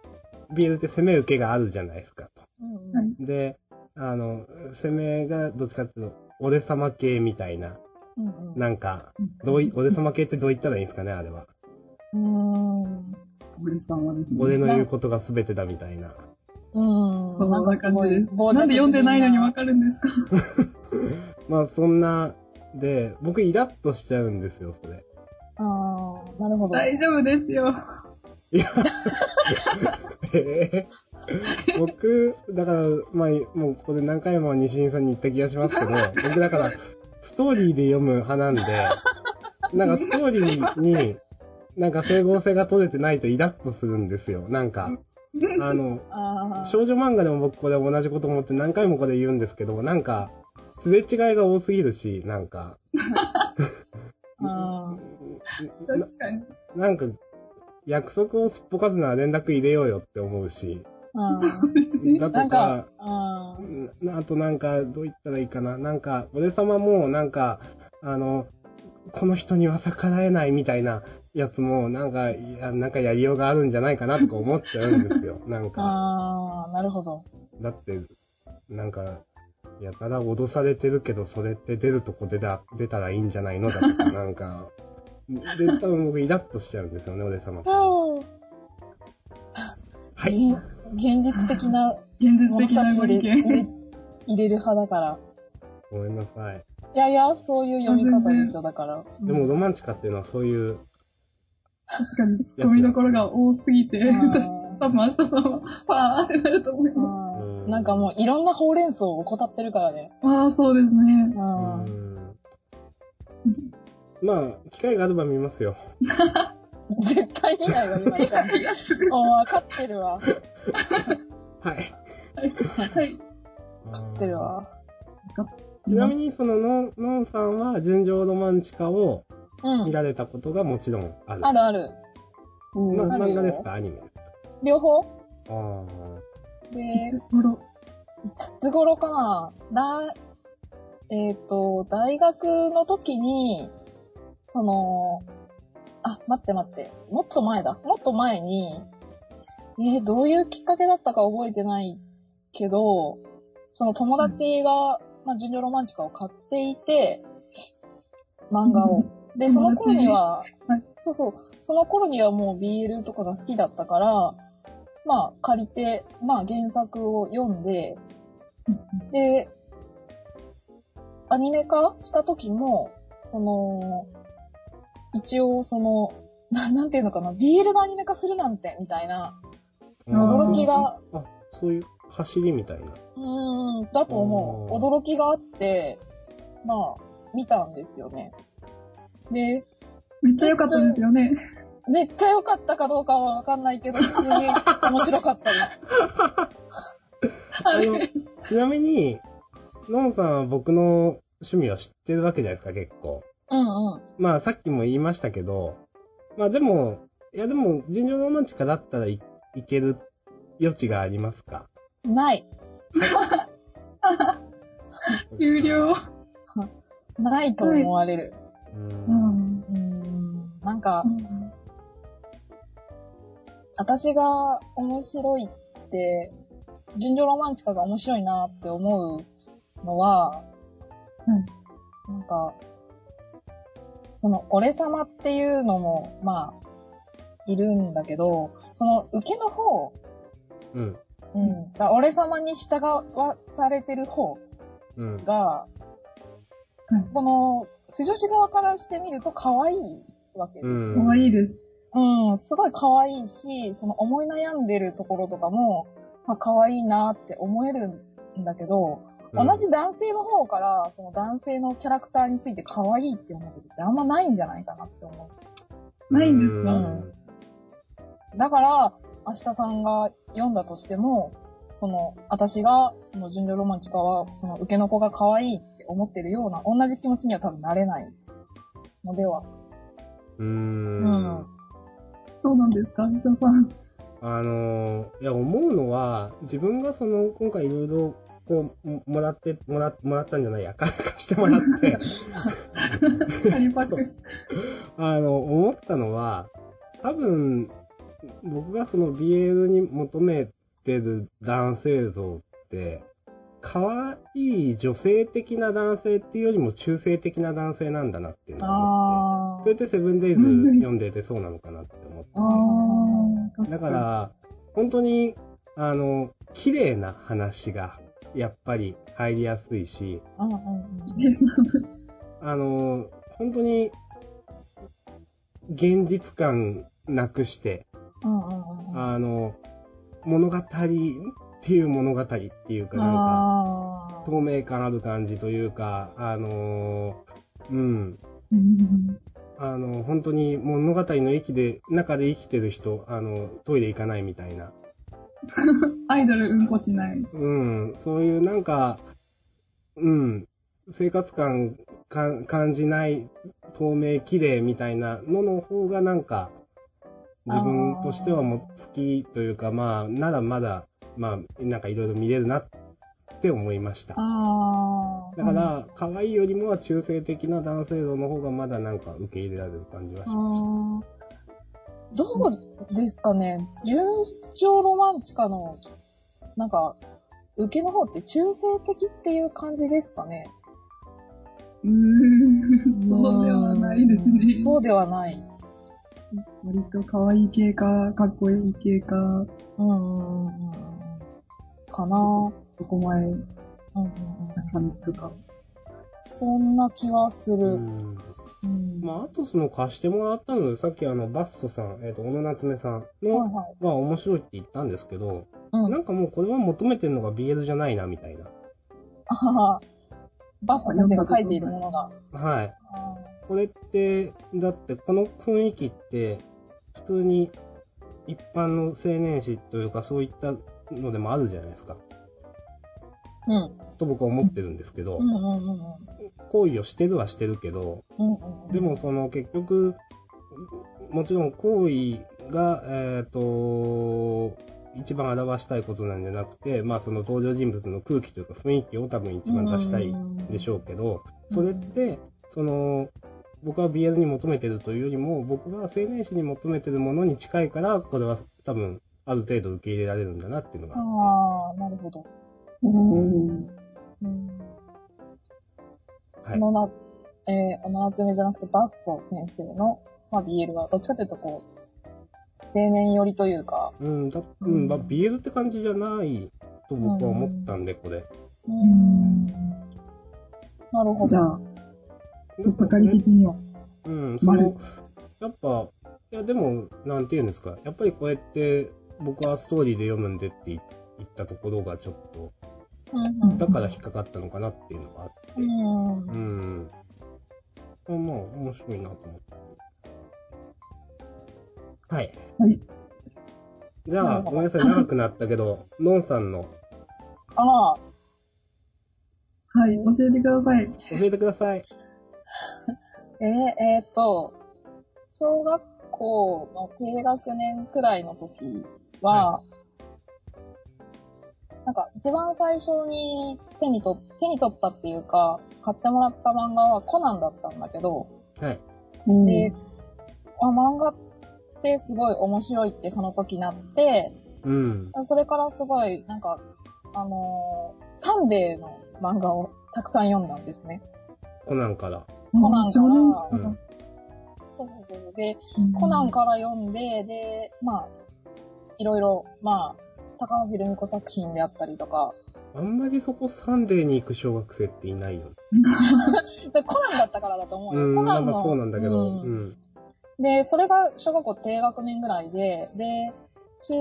[SPEAKER 1] ビールって攻め受けがあるじゃないですか。
[SPEAKER 3] ー。
[SPEAKER 2] はい
[SPEAKER 3] うん
[SPEAKER 1] で、あの、攻めがどっちかっていうと、おで様系みたいな、
[SPEAKER 3] うん。うん
[SPEAKER 1] なんか、どうい、おで様系ってどう言ったらいいんですかね、あれは。
[SPEAKER 3] うん。
[SPEAKER 2] 俺さんはですね。
[SPEAKER 1] 俺の言うことが全てだみたいな。
[SPEAKER 3] うん。
[SPEAKER 2] そんな感じです。
[SPEAKER 3] 傍
[SPEAKER 2] なんで読んでないのにわ
[SPEAKER 3] る。
[SPEAKER 2] かるんですか？[laughs]
[SPEAKER 1] まあ、そんな、で、僕イラッとしちゃうんですよ、それ。
[SPEAKER 3] ああ、なるほど。
[SPEAKER 2] 大丈夫ですよ。
[SPEAKER 1] いや、えー？僕、だから、まあ、もうこれ何回も西井さんに言った気がしますけど、[laughs] 僕だから、ストーリーで読む派なんで、なんかストーリーに、なんか整合性が取れてないとイラッとするんですよ。なんか、あの、[laughs]
[SPEAKER 3] ああ。
[SPEAKER 1] 少女漫画でも僕これ同じこと思って何回もこれ言うんですけど、なんか、すれ違いが多すぎるし、なんか、[laughs]
[SPEAKER 3] うん。
[SPEAKER 1] な
[SPEAKER 2] 確かに。
[SPEAKER 1] なんか、約束をすっぽかすなら連絡入れようよって思うし、
[SPEAKER 3] うん。
[SPEAKER 1] だと
[SPEAKER 3] なんか
[SPEAKER 1] か、、
[SPEAKER 3] うん。
[SPEAKER 1] なあとなんか、どう言ったらいいかな。なんか、俺様もなんか、あの、この人には逆らえないみたいなやつも、なんか、いや、なんかやりようがあるんじゃないかなとか思っちゃうんですよ。なんか、
[SPEAKER 3] ああ、なるほど。
[SPEAKER 1] だって、なんか、やたら脅されてるけど、それって出るとこ出た出たらいいんじゃないのだとか、[laughs] なんか、で、多分僕イラッとしちゃうんですよね、俺様。はい。
[SPEAKER 3] 現現実的な
[SPEAKER 2] 現実
[SPEAKER 3] 物
[SPEAKER 2] 的なご
[SPEAKER 3] 差し入れ。入れ入れる派だから。
[SPEAKER 1] ごめんなさい。
[SPEAKER 3] いやいや、そういう読み方でしょ、だから。
[SPEAKER 1] でも、ロマンチカっていうのはそういう、
[SPEAKER 2] 確かに、ツッコミどころが多すぎて、
[SPEAKER 3] うん [laughs]
[SPEAKER 2] 多分明日さんは、パーってなると思います。
[SPEAKER 3] うん、なんかもういろんなほうれん草を怠ってるからね。
[SPEAKER 2] ああ、そうですね。
[SPEAKER 3] う。
[SPEAKER 1] うんんまあ、機会があれば見ますよ。[laughs]
[SPEAKER 3] 絶対見ないわ、今の感じ。もう分かってるわ。分 [laughs]
[SPEAKER 1] はい。
[SPEAKER 2] はい。
[SPEAKER 3] かってるわ。
[SPEAKER 1] ちなみに、その、のん、のんさんは、純情ロマンチカを
[SPEAKER 3] うん。
[SPEAKER 1] 見られたことがもちろんある。
[SPEAKER 3] あるある。
[SPEAKER 1] ま、
[SPEAKER 3] あるよ
[SPEAKER 1] 漫画ですか？アニメですか
[SPEAKER 3] 両方？
[SPEAKER 1] あ
[SPEAKER 3] で
[SPEAKER 2] い、つ頃？
[SPEAKER 3] いつ頃かな？だ、えっ、と、大学の時に、その、あ、待って待って。もっと前だ。もっと前に、えーどういうきっかけだったか覚えてないけど、その友達が、まあ、ジュニアロマンチカを買っていて、漫画を。で、その頃には、
[SPEAKER 2] はい。
[SPEAKER 3] そうそう、その頃にはもう BL とかが好きだったから、まあ、借りて、まあ、原作を読んで、で、アニメ化した時も、その、一応その、な [laughs] なんていうのかな、BL がアニメ化するなんて、みたいな、
[SPEAKER 1] あ。
[SPEAKER 3] 驚きが、
[SPEAKER 1] あ、そういう走りみたいな。
[SPEAKER 3] うーん、だと思う。驚きがあって、まあ、見たんですよね。で、
[SPEAKER 2] めっちゃ良かったですよね。
[SPEAKER 3] めっちゃ良かったかどうかはわかんないけど、普通に面白かったです。[laughs]
[SPEAKER 1] あの、ちなみに、のんさんは僕の趣味を知ってるわけじゃないですか、結構。
[SPEAKER 3] うんうん。
[SPEAKER 1] まあ、さっきも言いましたけど、まあでも、いやでも、純情ロマンチカだったらいいける余地がありますか？
[SPEAKER 3] ない。
[SPEAKER 2] 終了。[laughs]
[SPEAKER 3] ないと思われる。
[SPEAKER 1] う。
[SPEAKER 2] うんん。
[SPEAKER 3] うーん。なんか
[SPEAKER 2] う、ん
[SPEAKER 3] 私が面白いって、純情ロマンチカが面白いなって思うのは、なんか、その、俺様っていうのも、まあ、いるんだけど、その、受けの方、
[SPEAKER 1] うん。
[SPEAKER 3] うん、だ俺様に従わされてる方
[SPEAKER 1] うん。
[SPEAKER 3] が、この、不女子側からしてみると可愛いわけです。
[SPEAKER 1] うん。
[SPEAKER 2] かわいいです。
[SPEAKER 3] うん、すごい可愛いし、その思い悩んでるところとかも、まあ可愛いなって思えるんだけど、
[SPEAKER 1] うん
[SPEAKER 3] 同じ男性の方から、その男性のキャラクターについて可愛いって思うことってあんまないんじゃないかなって思
[SPEAKER 2] ないんです
[SPEAKER 1] う
[SPEAKER 2] か
[SPEAKER 3] う。だから、明日さんが読んだとしても、その、私が、その、純情ロマンチカは、その、受けの子が可愛いって思ってるような、同じ気持ちには多分なれないのでは。
[SPEAKER 1] うー。
[SPEAKER 3] うんん。
[SPEAKER 2] そうなんですか、皆さん。
[SPEAKER 1] あのーいや、思うのは、自分がその、今回いろいろ、こう、ももらって、もら、もらったんじゃないや、[laughs] 貸してもらって。[laughs] あの、思ったのは、多分、僕がその BL に求めてる男性像って、可愛い女性的な男性っていうよりも中性的な男性なんだなっていうのを思って、
[SPEAKER 3] あ
[SPEAKER 1] それってセブンデイズ読んでてそうなのかなって思って。だから、本当に、あの、綺麗な話が、やっぱり入りやすいし、
[SPEAKER 3] あ。
[SPEAKER 1] の、本当に、現実感なくして。あの、物語っていう物語っていうか、なんか、透明感ある感じというか、あの、うん、
[SPEAKER 2] うん。
[SPEAKER 1] あの、本当に物語の駅で、中で生きてる人、あの、トイレ行かないみたいな、[laughs]
[SPEAKER 2] アイドルうんこしない。
[SPEAKER 1] うん、そういうなんか、うん、生活感か感じない、透明、綺麗みたいなのの方がなんか、自分としてはもう好きというか、まあ、ならまだ、まあ、なんかいろいろ見れるなって思いました。
[SPEAKER 3] あー。
[SPEAKER 1] だから、可愛いよりもは中性的な男性像の方がまだなんか受け入れられる感じはしまし
[SPEAKER 3] あーどうですかね純情ロマンチカの、なんか、受けの方って中性的っていう感じですかね
[SPEAKER 2] うーん。そうではないですね。
[SPEAKER 3] そうではない。
[SPEAKER 2] 割と可愛い系か、かっこいい系か、
[SPEAKER 3] うんうんうんうん。かな
[SPEAKER 2] 男前
[SPEAKER 3] うんうんうん。
[SPEAKER 2] 感じとか。
[SPEAKER 3] そんな気はす。る。うん。
[SPEAKER 1] まあ、あとその貸してもらったので、さっきあの、バッソさん、えっ、と、小野夏目さん
[SPEAKER 3] はい、はい。
[SPEAKER 1] が面白いって言ったんですけど、
[SPEAKER 3] うん。
[SPEAKER 1] なんかもうこれは求めてるのが BL じゃないな、みたいな。
[SPEAKER 3] あははバッサ先生が書いているものが。
[SPEAKER 1] はい。これって、だってこの雰囲気って、普通に一般の青年誌というかそういったのでもあるじゃないですか。
[SPEAKER 3] うん。
[SPEAKER 1] と僕は思ってるんですけど行為をしてるはしてるけど。でもその結局、もちろん行為が、えっ、と、一番表したいことなんじゃなくて、まあその登場人物の空気というか雰囲気を多分一番出したいでしょうけど、それって、その、僕は BL に求めてるというよりも、僕は青年誌に求めてるものに近いから、これは多分、ある程度受け入れられるんだなっていうのが。
[SPEAKER 3] ああ、なるほど。
[SPEAKER 2] おー
[SPEAKER 3] うん。
[SPEAKER 1] はい。
[SPEAKER 3] このな、えー、小野夏目じゃなくてバッソ先生の、まあ、BL はどっちかというとこう、青年寄りというか、
[SPEAKER 1] うん、だうん、まあ BL って感じじゃないと僕は思ったんで、これ。
[SPEAKER 3] う。
[SPEAKER 2] うんん。
[SPEAKER 3] なるほど。
[SPEAKER 2] じゃあ、とっかかり的には。
[SPEAKER 1] うん、そ
[SPEAKER 2] 丸
[SPEAKER 1] の、やっぱ、いや、でも、なんて言うんですか。やっぱりこうやって、僕はストーリーで読むんでって言ったところがちょっと。だから引っかかったのかなっていうのがあって。
[SPEAKER 3] うん。
[SPEAKER 1] うん。まあ、まあ、面白いなと思って。はい。
[SPEAKER 2] はい。
[SPEAKER 1] じゃあ、ごめんなさい、長くなったけど、[laughs] ノンさんの、
[SPEAKER 3] ああ、
[SPEAKER 2] はい、教えてください。
[SPEAKER 1] 教えてください。[laughs]
[SPEAKER 3] えー、えーっと、小学校の低学年くらいの時は、なんか一番最初に手に取っ、手に取ったっていうか、買ってもらった漫画はコナンだったんだけど、
[SPEAKER 1] はい。
[SPEAKER 3] で、あ、漫画ってすごい面白いってその時なって、
[SPEAKER 1] うん。
[SPEAKER 3] それからすごい、なんか、あのーサンデーの漫画をたくさん読んだんですね。
[SPEAKER 1] コナンから。
[SPEAKER 3] コナン
[SPEAKER 2] 少年誌
[SPEAKER 1] う
[SPEAKER 2] か
[SPEAKER 1] ん。
[SPEAKER 3] そうそうそう。で、
[SPEAKER 2] うん
[SPEAKER 3] コナンから読んで、で、まあ、いろいろ、まあ、高橋留美子作品であったりとか、
[SPEAKER 1] あんまりそこサンデーに行く小学生っていないよね。[laughs]
[SPEAKER 3] でコナンだったからだと思うよ。
[SPEAKER 1] うん、
[SPEAKER 3] コナンの。
[SPEAKER 1] まあそうなんだけど。
[SPEAKER 3] で、それが小学校低学年ぐらいで、で、中、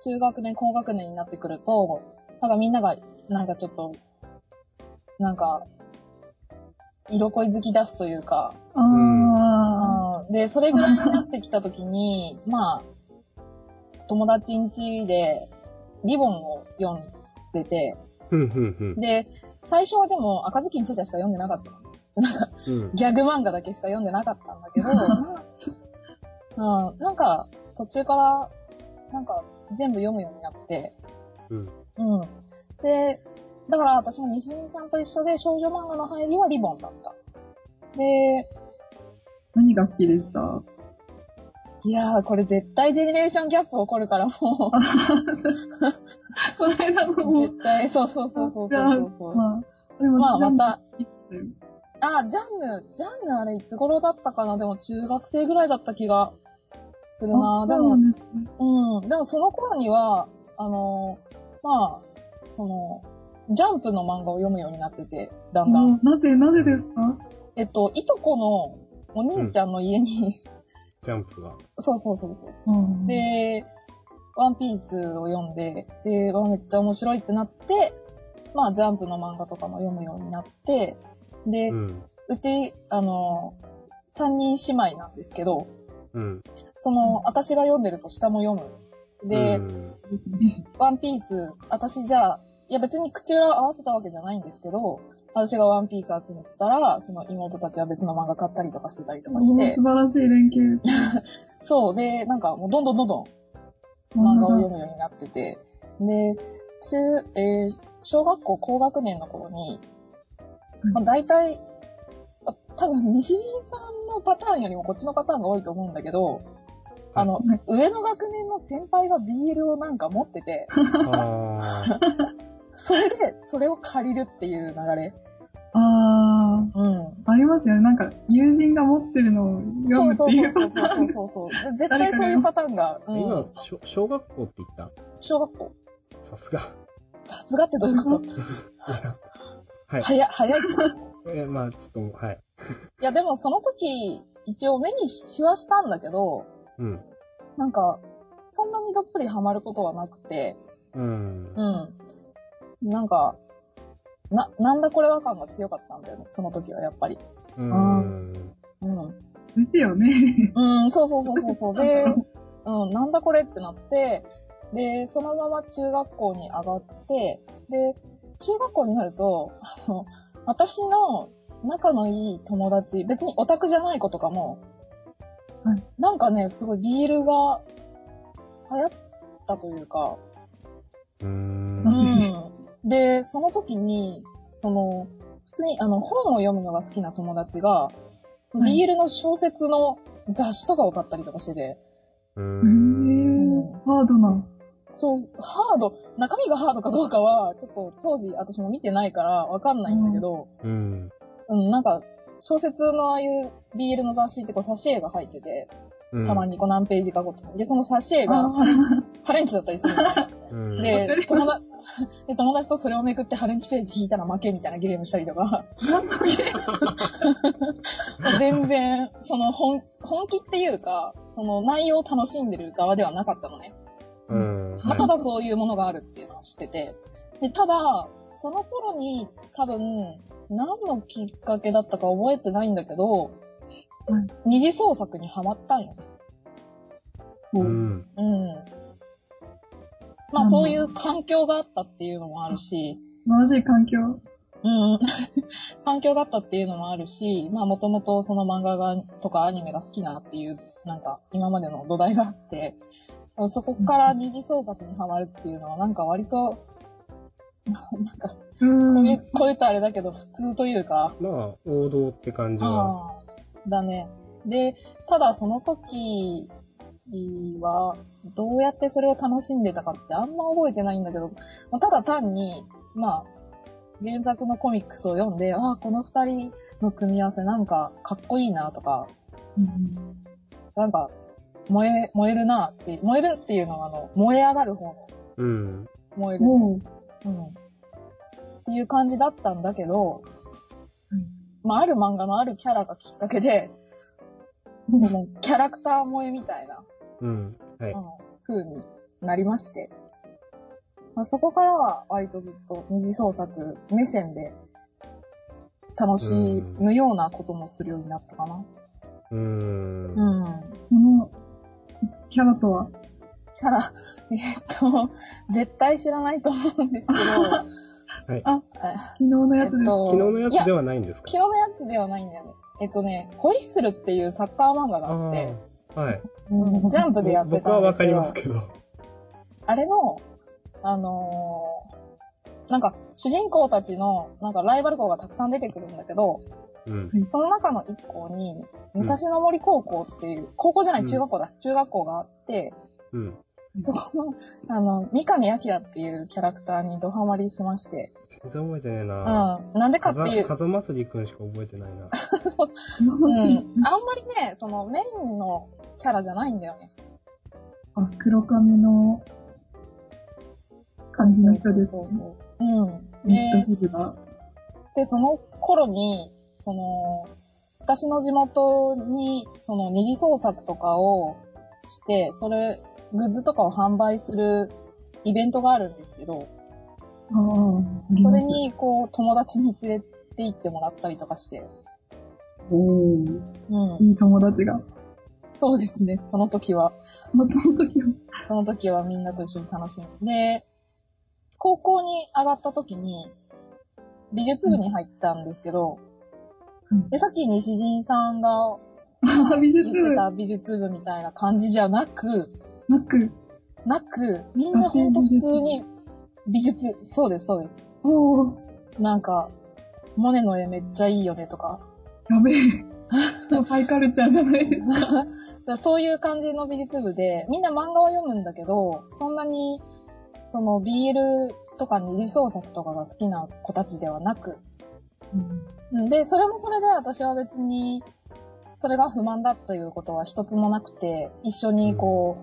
[SPEAKER 3] 中学年、高学年になってくると、なんかみんなが、なんかちょっと、なんか、色恋好き出すというか、
[SPEAKER 2] あ
[SPEAKER 3] うんで、それぐらいになってきたときに、まあ、友達ん家で、リボンを読んでて。で、最初はでも赤ずきんちいたしか読んでなかったの。
[SPEAKER 1] うん。
[SPEAKER 3] ギャグ漫画だけしか読んでなかったんだけど、[laughs] うん、なんか、途中から、なんか、全部読むようになって、
[SPEAKER 1] うん。
[SPEAKER 3] うん。で、だから私も西井さんと一緒で少女漫画の入りはリボンだった。で、
[SPEAKER 2] 何が好きでした？
[SPEAKER 3] いやー、これ絶対ジェネレーションギャップ起こるからもう、[laughs]
[SPEAKER 2] この間のもう、
[SPEAKER 3] 絶対、そうそうそうそうそうそう。
[SPEAKER 2] まあ、でも
[SPEAKER 3] まあ、また、
[SPEAKER 2] た。
[SPEAKER 3] あ、ジャンヌ、ジャンヌあれいつ頃だったかな？でも中学生ぐらいだった気がするな。でも、
[SPEAKER 2] そう
[SPEAKER 3] ん。でもその頃には、あのーまあ、その、ジャンプの漫画を読むようになってて、だんだん。
[SPEAKER 2] あなぜ、なぜですか？
[SPEAKER 3] えっと、いとこのお兄ちゃんの家に、
[SPEAKER 1] ジャンプが。
[SPEAKER 3] そうそうそうそう。
[SPEAKER 2] うん
[SPEAKER 3] で、ワンピースを読んで、で、わめっちゃ面白いってなって、まあ、ジャンプの漫画とかも読むようになって、で、
[SPEAKER 1] う。
[SPEAKER 3] うんち、あの、三人姉妹なんですけど、
[SPEAKER 1] うん。
[SPEAKER 3] その、私が読んでると下も読む。で、
[SPEAKER 1] うん
[SPEAKER 3] ワンピース、私じゃあ、いや別に口裏合わせたわけじゃないんですけど、私がワンピース集めてたら、その妹たちは別の漫画買ったりとかしてたりとかして。
[SPEAKER 2] 素、晴らしい連携。[laughs]
[SPEAKER 3] そう、で、なんかもうどんどんどんどん漫画を読むようになってて、で、中、えー小学校高学年の頃に、まあ、大体、あ多分西陣さんのパターンよりもこっちのパターンが多いと思うんだけど、あの、
[SPEAKER 2] はい。
[SPEAKER 3] 上の学年の先輩が BL をなんか持ってて。[laughs] それで、それを借りるっていう流れ。
[SPEAKER 2] あ
[SPEAKER 3] うん。
[SPEAKER 2] あ、ありますよね。なんか、友人が持ってるのを読むって
[SPEAKER 3] そう
[SPEAKER 2] いう
[SPEAKER 3] そうそうそうそうそうそう。[laughs] 絶対そういうパターンが、う
[SPEAKER 1] 今
[SPEAKER 3] ん。、
[SPEAKER 1] 小小学校って言った？
[SPEAKER 3] 小学校。
[SPEAKER 1] さすが。
[SPEAKER 3] さすがってどういうこと？[laughs]
[SPEAKER 1] はい。
[SPEAKER 3] 早い、早い
[SPEAKER 1] えまあ、ちょっと、はい。
[SPEAKER 3] いや、でもその時、一応目にしはしたんだけど、
[SPEAKER 1] うん。
[SPEAKER 3] なんか、そんなにどっぷりハマることはなくて、
[SPEAKER 1] うん。
[SPEAKER 3] うん。なんか、な、なんだこれは感が強かったんだよね、その時はやっぱり。
[SPEAKER 1] うん。
[SPEAKER 3] うん。
[SPEAKER 2] ですよね。
[SPEAKER 3] うん、そうそうそうそうそう。[laughs] で、うん、なんだこれってなって、で、そのまま中学校に上がって、で、中学校になると、あの、私の仲のいい友達、別にオタクじゃない子とかも、
[SPEAKER 2] はい
[SPEAKER 3] なんかね、すごいビールが流行ったというか、
[SPEAKER 1] うーん
[SPEAKER 3] う。ん。で、その時に、その、普通にあの本を読むのが好きな友達が、
[SPEAKER 2] い
[SPEAKER 3] ビールの小説の雑誌とかを買ったりとかしてて、
[SPEAKER 1] うー
[SPEAKER 2] へ
[SPEAKER 1] ん。
[SPEAKER 2] ーハードな。
[SPEAKER 3] そう、ハード、中身がハードかどうかは、ちょっと当時私も見てないからわかんないんだけど、
[SPEAKER 1] うん。
[SPEAKER 3] うん、なんか、小説のああいうビールの雑誌ってこう、挿絵が入ってて、
[SPEAKER 1] うん
[SPEAKER 3] たま。にこう何ページかごとに。で、その挿絵
[SPEAKER 2] あ
[SPEAKER 3] が
[SPEAKER 2] ー
[SPEAKER 3] ハレンチだったりするの。で
[SPEAKER 2] る、
[SPEAKER 3] 友達、[laughs] で、友達とそれをめくってハレンチページ引いたら負けみたいなゲームしたりとか、[laughs] 全然、その本、本気っていうか、その内容を楽しんでる側ではなかったのね。
[SPEAKER 1] うん。
[SPEAKER 3] まあ、ただそういうものがあるっていうのは知ってて。で、ただ、その頃に多分、何のきっかけだったか覚えてないんだけど、
[SPEAKER 2] はい
[SPEAKER 3] 二次創作にハマったんよね。
[SPEAKER 1] う。
[SPEAKER 3] うんん。まあそういう環境があったっていうのもあるし、
[SPEAKER 2] 素晴らしい環境。
[SPEAKER 3] うん。[laughs] 環境があったっていうのもあるし、まあもともとその漫画がとかアニメが好きなっていう、なんか今までの土台があって、そこから二次創作にハマるっていうのはなんか割と、[laughs] なんか、
[SPEAKER 2] う。
[SPEAKER 3] こうんいう、こう言うとあれだけど普通というか、
[SPEAKER 1] まあ、王道って感じは。
[SPEAKER 3] ああ、だね。で、ただその時は、どうやってそれを楽しんでたかってあんま覚えてないんだけど、まあただ単に、まあ、原作のコミックスを読んで、ああ、この二人の組み合わせなんかかっこいいなとか、
[SPEAKER 2] うん
[SPEAKER 3] なんか、燃え、燃えるなって、燃えるっていうのはあの、燃え上がる方の
[SPEAKER 1] うん。
[SPEAKER 3] 燃える。
[SPEAKER 2] もう、
[SPEAKER 3] うん。っていう感じだったんだけど、まあ、ある漫画のあるキャラがきっかけで、その、キャラクター萌えみたいな、
[SPEAKER 1] うん。はい。
[SPEAKER 3] うん、風になりまして。まあ、そこからは割とずっと二次創作目線で楽しむようなこともするようになったかな。
[SPEAKER 1] うーん。
[SPEAKER 3] うん。
[SPEAKER 2] この、キャラとは、
[SPEAKER 3] キャラ、[laughs] えっと、絶対知らないと思うんですけど、[laughs]
[SPEAKER 1] はい。
[SPEAKER 2] あ、
[SPEAKER 3] え
[SPEAKER 2] 昨日のやつです。
[SPEAKER 3] えっと
[SPEAKER 1] 昨日のやつではないんですか？
[SPEAKER 3] 昨日のやつではないんだよね。えっとね、ホイッスルっていうサッカー漫画があって。
[SPEAKER 1] はい。
[SPEAKER 3] うんジャンプでやって
[SPEAKER 1] 僕はわかり
[SPEAKER 3] たんですけど、
[SPEAKER 1] ますけど。
[SPEAKER 3] あれの、あのーなんか、主人公たちの、なんかライバル校がたくさん出てくるんだけど、
[SPEAKER 1] うん。
[SPEAKER 3] その中の一校に、武蔵野森高校っていう、高校じゃない、
[SPEAKER 1] うん
[SPEAKER 3] 中学校だ、中学校があって、
[SPEAKER 1] うん。
[SPEAKER 3] そこの、あの、三上明っていうキャラクターにドハマりしまして、
[SPEAKER 1] 全然覚えてねえ
[SPEAKER 3] う
[SPEAKER 1] な。
[SPEAKER 3] ん、なんでかっていう、
[SPEAKER 1] 風祭りくんしか覚えてないな。[laughs]
[SPEAKER 3] うん、あんまりね、そのメインのキャラじゃないんだよね。
[SPEAKER 2] あ、黒髪の感じの人ですね。
[SPEAKER 3] そうそうそう。うん。
[SPEAKER 2] ミッド
[SPEAKER 3] で、
[SPEAKER 2] フィルダー。
[SPEAKER 3] で、その頃に、その、私の地元に、その二次創作とかをして、それ、グッズとかを販売するイベントがあるんですけど、それに、こう、友達に連れて行ってもらったりとかして、
[SPEAKER 2] おー、
[SPEAKER 3] うん。
[SPEAKER 2] いい友達が。
[SPEAKER 3] そうですね、その時は。
[SPEAKER 2] その時は。
[SPEAKER 3] その時はみんなと一緒に楽しむ。で、高校に上がった時に、美術部に入ったんですけど、
[SPEAKER 2] うん
[SPEAKER 3] で、さっき西陣さんが
[SPEAKER 2] あ美術部
[SPEAKER 3] 言ってた美術部みたいな感じじゃなく、
[SPEAKER 2] なく、
[SPEAKER 3] なく、みんなほんと普通に美術、そうです、そうです。
[SPEAKER 2] おー、
[SPEAKER 3] なんか、モネの絵めっちゃいいよねとか、
[SPEAKER 2] やべえ。[laughs] そう、ハイカルチャーじゃないですか。
[SPEAKER 3] だからそういう感じの美術部で、みんな漫画を読むんだけど、そんなに、その BL とか二次創作とかが好きな子たちではなく、うんで、それもそれで私は別に、それが不満だということは一つもなくて、一緒にこ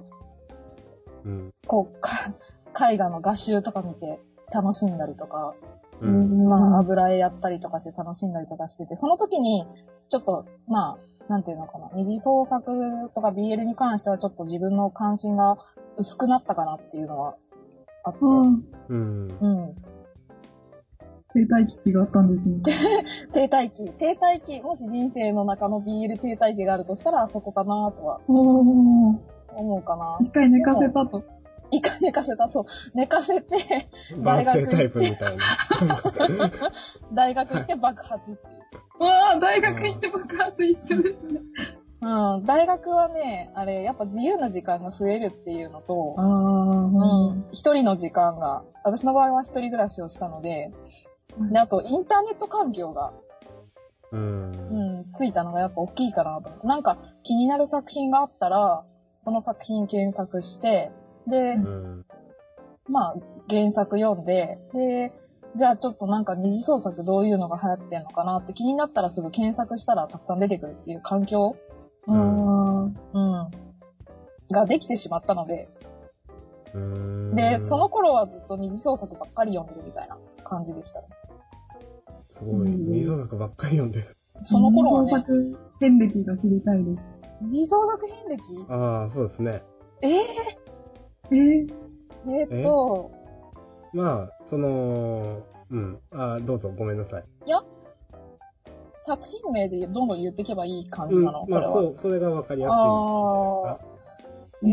[SPEAKER 3] う、
[SPEAKER 1] うん。
[SPEAKER 3] こう、か絵画の画集とか見て楽しんだりとか、
[SPEAKER 1] うん。
[SPEAKER 3] まあ、油絵やったりとかして楽しんだりとかしてて、その時に、ちょっと、まあ、なんていうのかな、二次創作とか BL に関してはちょっと自分の関心が薄くなったかなっていうのはあって、
[SPEAKER 2] うん。
[SPEAKER 1] うん。
[SPEAKER 3] うん。
[SPEAKER 2] 停滞期があったんですね。[laughs]
[SPEAKER 3] 停滞期。停滞期、もし人生の中の BL 停滞期があるとしたら、あそこかなとは。思うかな。
[SPEAKER 2] 一回寝かせたと。
[SPEAKER 3] 一回寝かせた、そう。寝かせて、[laughs]
[SPEAKER 1] 男性タイプみたいな。[laughs]
[SPEAKER 3] 大学行って爆発っていう。
[SPEAKER 2] うわー、大学行って爆発一緒ですね。
[SPEAKER 3] うん、大学はね、あれ、やっぱ自由な時間が増えるっていうのと、うん、一人の時間が、私の場合は一人暮らしをしたので、で、あと、インターネット環境が、
[SPEAKER 1] うん。
[SPEAKER 3] うん、ついたのがやっぱ大きいかなと思って。なんか、気になる作品があったら、その作品検索して、で、
[SPEAKER 1] うん。
[SPEAKER 3] まあ、原作読んで、で、じゃあちょっとなんか二次創作どういうのが流行ってんのかなって気になったらすぐ検索したらたくさん出てくるっていう環境、
[SPEAKER 2] あー。
[SPEAKER 3] うん、ができてしまったので、
[SPEAKER 1] うん
[SPEAKER 3] で、その、頃はずっと二次創作ばっかり読んでるみたいな感じでしたね。
[SPEAKER 1] すごい、二次創作ばっかり読んでる。
[SPEAKER 3] その頃はね、
[SPEAKER 2] 創作遍歴が知りたいです。
[SPEAKER 3] 二次創作遍歴？
[SPEAKER 1] ああ、そうですね。
[SPEAKER 3] えー、
[SPEAKER 2] えー、
[SPEAKER 3] えーっと、
[SPEAKER 1] まあ、その、うん。あーどうぞ、ごめんなさい。
[SPEAKER 3] 作品名でどんどん言っていけばいい感じ
[SPEAKER 1] うん
[SPEAKER 3] なの、これ
[SPEAKER 1] まあ、
[SPEAKER 3] は。
[SPEAKER 1] そう、それがわかりやすいんじゃないですか。
[SPEAKER 3] え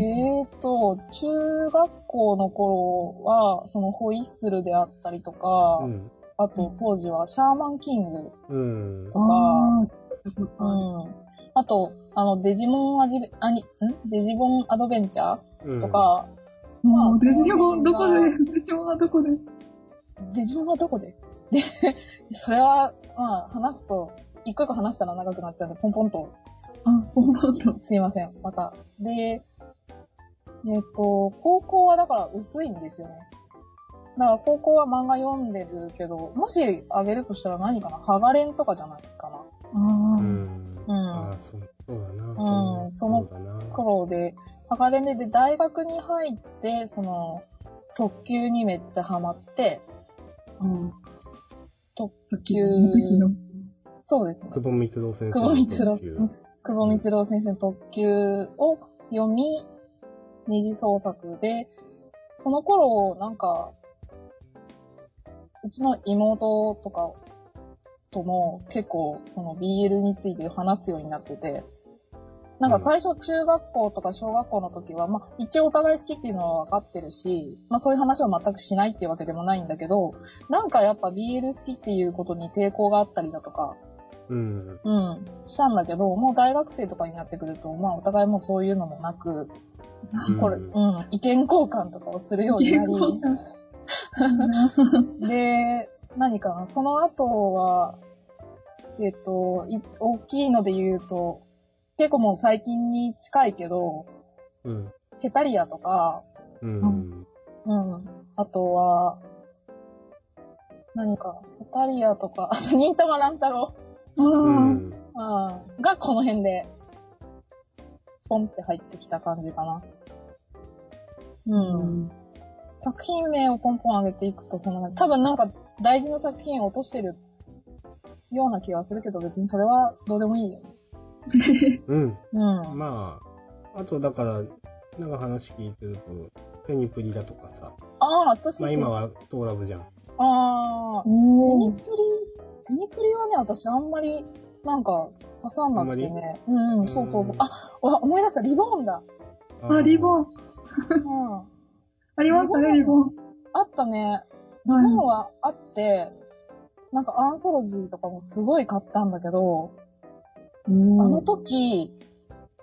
[SPEAKER 3] ーと、中学校の頃は、そのホイッスルであったりとか、
[SPEAKER 1] うん。
[SPEAKER 3] あと当時はシャーマンキング
[SPEAKER 1] うん。
[SPEAKER 3] とか、
[SPEAKER 2] あー、
[SPEAKER 3] うん。あと、あの、デジモンアジベ、あに、ん？デジモンアドベンチャ
[SPEAKER 1] うん
[SPEAKER 3] ーと、か、
[SPEAKER 2] も
[SPEAKER 3] まあ
[SPEAKER 2] う、デジモンどこで、デジモンはどこで？
[SPEAKER 3] デジモンはどこでで、それは、まあ、話すと、一個一個話したら長くなっちゃうんで、ポンポンと
[SPEAKER 2] あ、ほんとだ。
[SPEAKER 3] すいません、また。で、えっ、と、高校はだから薄いんですよね。だから高校は漫画読んでるけど、もしあげるとしたら何かな？ハガレンとかじゃないかな。
[SPEAKER 2] あー。
[SPEAKER 1] うん。
[SPEAKER 3] うん
[SPEAKER 1] ああ、そう、そうだな。
[SPEAKER 3] うんその。頃で、ハガレンで、で、大学に入って、その、特急にめっちゃハマって、
[SPEAKER 2] うん。
[SPEAKER 3] 特急。そうですね。
[SPEAKER 1] 久保光郎先生。
[SPEAKER 3] 久保光郎久保光郎先生の特急を読み、二次創作で、その頃、なんか、うちの妹とかとも結構その BL について話すようになってて、なんか最初中学校とか小学校の時は、まあ一応お互い好きっていうのは分かってるし、まあそういう話は全くしないっていうわけでもないんだけど、なんかやっぱ BL 好きっていうことに抵抗があったりだとか、
[SPEAKER 1] うん。
[SPEAKER 3] うん、したんだけど、もう大学生とかになってくると、まあお互いもうそういうのもなく、これ、
[SPEAKER 1] う
[SPEAKER 3] うんん、意見交換とかをするようになり、で、何かな、その後は、えっと、い大きいので言うと、結構もう最近に近いけど、
[SPEAKER 1] うん。
[SPEAKER 3] ヘタリアとか、
[SPEAKER 1] うん。
[SPEAKER 3] うん、あとは、何か、ヘタリアとか、あと、忍たま乱太郎。
[SPEAKER 2] あー。
[SPEAKER 1] うん。
[SPEAKER 3] うん。がこの辺で、スポンって入ってきた感じかな。うん。作品名をポンポン上げていくと、その、多分なんか大事な作品を落としてるような気はするけど、別にそれはどうでもいいよ。
[SPEAKER 1] うん。[laughs]
[SPEAKER 3] うん。
[SPEAKER 1] まあ、あとだから、なんか話聞いてると、テニプリだとかさ、
[SPEAKER 3] ああ、私、
[SPEAKER 1] まあ今はトーラブじゃん。
[SPEAKER 3] ああ、テ。ニプリ、テニプリはね、私あんまり、なんか、刺さんなくてね。うんうん、そうそうそう。あ、わ思い出した、リボーンだ。
[SPEAKER 2] あ、リボン。
[SPEAKER 3] うん。
[SPEAKER 2] ありましたね、リボン。
[SPEAKER 3] あったね。日
[SPEAKER 2] はい
[SPEAKER 3] 本はあって、なんかアンソロジーとかもすごい買ったんだけど、あの時、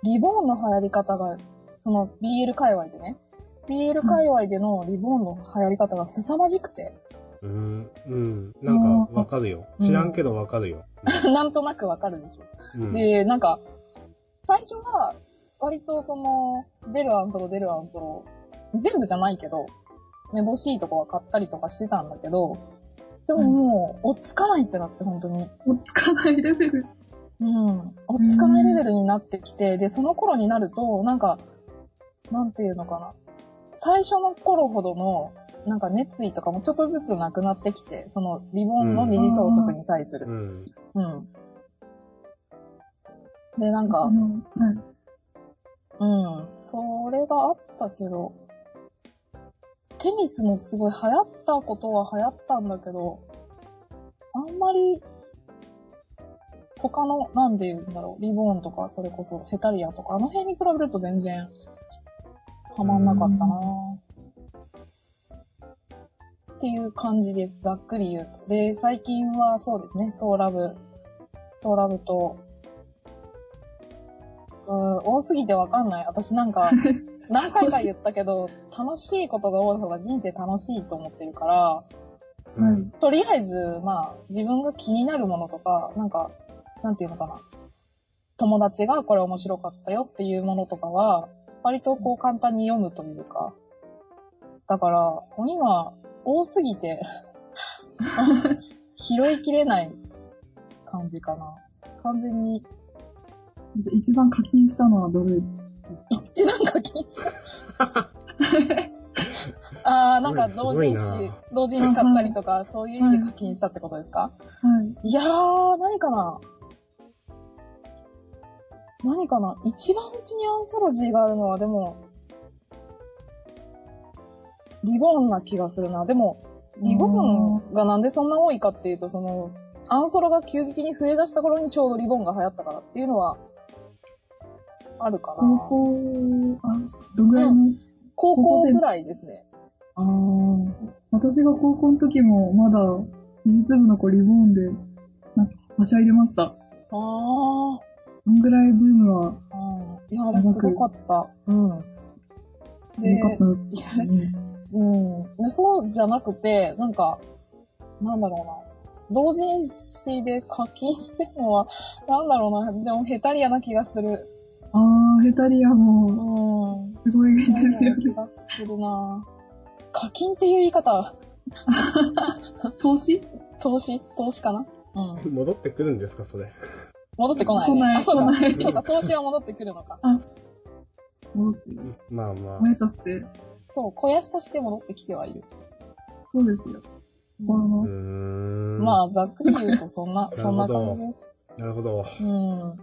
[SPEAKER 3] リボーンの流行り方が、その BL 界隈でね、BL 界隈でのリボーンの流行り方が凄まじくて、
[SPEAKER 1] うん。うん。なんかわかるよ。
[SPEAKER 3] うん
[SPEAKER 1] 知らんけどわかるよ。[laughs]
[SPEAKER 3] なんとなくわかるでしょ。
[SPEAKER 1] うん。
[SPEAKER 3] で、なんか、最初は、割とその、出るアンソロ出るアンソロ、全部じゃないけど、めぼしいとこは買ったりとかしてたんだけど、でももう、追っつかないってなって、本当に。
[SPEAKER 2] 追っつかないレベル。
[SPEAKER 3] うん。追っつかないレベルになってきて、で、その頃になると、なんか、なんていうのかな。最初の頃ほどの、なんか熱意とかもちょっとずつなくなってきて、そのリボンの二次創作に対する。
[SPEAKER 1] うん。
[SPEAKER 3] うん。で、なんか
[SPEAKER 2] そ、のはい。
[SPEAKER 3] うん。それがあったけど、テニスもすごい流行ったことは流行ったんだけど、まり、他の、なんで言うんだろう、リボーンとか、それこそヘタリアとか、あの辺に比べると全然、ハマんなかったなっていう感じです。ざっくり言うと。で、最近はそうですね、トーラブ、トーラブと、うーん、多すぎてわかんない。私なんか、[laughs] 何回か言ったけど、楽しいことが多い方が人生楽しいと思ってるから、
[SPEAKER 1] うん。
[SPEAKER 3] とりあえず、まあ、自分が気になるものとか、なんか、なんていうのかな。友達がこれ面白かったよっていうものとかは、割とこう簡単に読むというか。だから、もう今、多すぎて、[laughs] 拾いきれない感じかな。完全に、
[SPEAKER 2] 一番課金したのはどれ？
[SPEAKER 3] 一番課金した。[laughs] あー、なんか同人誌
[SPEAKER 1] な、
[SPEAKER 3] 同人誌買ったりとか、そういう意味で課金したってことですか？
[SPEAKER 2] はい。
[SPEAKER 3] いやー、何かな？何かな？一番うちにアンソロジーがあるのはでも、リボンな気がするな。でも、リボンがなんでそんな多いかっていうと、その、アンソロが急激に増え出した頃にちょうどリボンが流行ったからっていうのは、あるか
[SPEAKER 2] 高
[SPEAKER 3] な。
[SPEAKER 2] 校、あ、どんぐらいの、
[SPEAKER 3] 高校ぐらいですね。
[SPEAKER 2] ああ、私が高校の時もまだ、美術部の子リボンで、なんか、はしゃいでました。
[SPEAKER 3] あー。
[SPEAKER 2] そんぐらいブームは、
[SPEAKER 3] うん。いや、あれすごかった。うん。で、
[SPEAKER 2] 良かっ。
[SPEAKER 3] うん。でそうじゃなくて、なんか、なんだろうな。同人誌で課金してるのは、なんだろうな。でもヘタリアな気がする。
[SPEAKER 2] ああ、ヘタリア
[SPEAKER 3] う
[SPEAKER 2] も、
[SPEAKER 3] ん。
[SPEAKER 2] すごいですよね。
[SPEAKER 3] リアな気がするな。課金っていう言い方、[laughs]
[SPEAKER 2] 投資？
[SPEAKER 3] 投資？投資かな？うん。
[SPEAKER 1] 戻ってくるんですか、それ。
[SPEAKER 3] 戻ってこない、ね。
[SPEAKER 2] 来ない
[SPEAKER 3] あ、そうか
[SPEAKER 2] 来ない。
[SPEAKER 3] そうか、投資は戻ってくるのか。
[SPEAKER 2] 戻って
[SPEAKER 1] まあまあ。
[SPEAKER 2] 親として、
[SPEAKER 3] そう、肥やしとして戻ってきてはいる。
[SPEAKER 2] そうですよ。こ
[SPEAKER 1] うー
[SPEAKER 2] の、
[SPEAKER 1] ん。
[SPEAKER 3] まあ、ざっくり言うとそんな、そんな感じです。
[SPEAKER 1] なるほど。
[SPEAKER 3] うん。
[SPEAKER 2] あ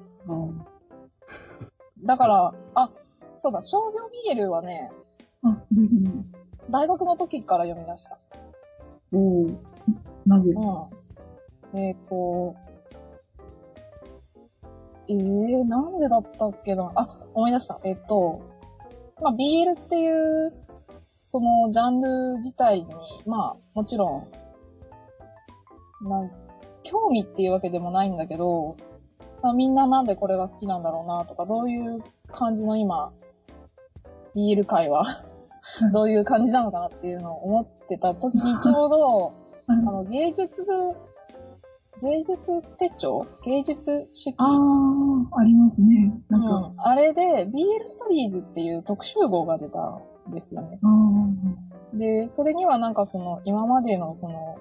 [SPEAKER 2] [laughs]
[SPEAKER 3] だから、あ、そうだ、商業 BL はね、
[SPEAKER 2] あ。
[SPEAKER 3] 大学の時から読み出した。
[SPEAKER 2] おおなぜ
[SPEAKER 3] うん。えっ、と、えー、なんでだったっけな？あ、思い出した。えっ、と、まあ、BL っていう、そのジャンル自体に、まあ、もちろん、なん、興味っていうわけでもないんだけど、まあ、みんななんでこれが好きなんだろうなとか、どういう感じの今、BL 界は、[laughs] どういう感じなのかなっていうのを思ってた時にちょうど、[laughs] あの、芸術、芸術手帳？芸術手記
[SPEAKER 2] ああ、ありますね。なんか、
[SPEAKER 3] うん。あれで、BL ストーリーズっていう特集号が出たんですよね。
[SPEAKER 2] あ
[SPEAKER 3] で、それにはなんかその、今までのその、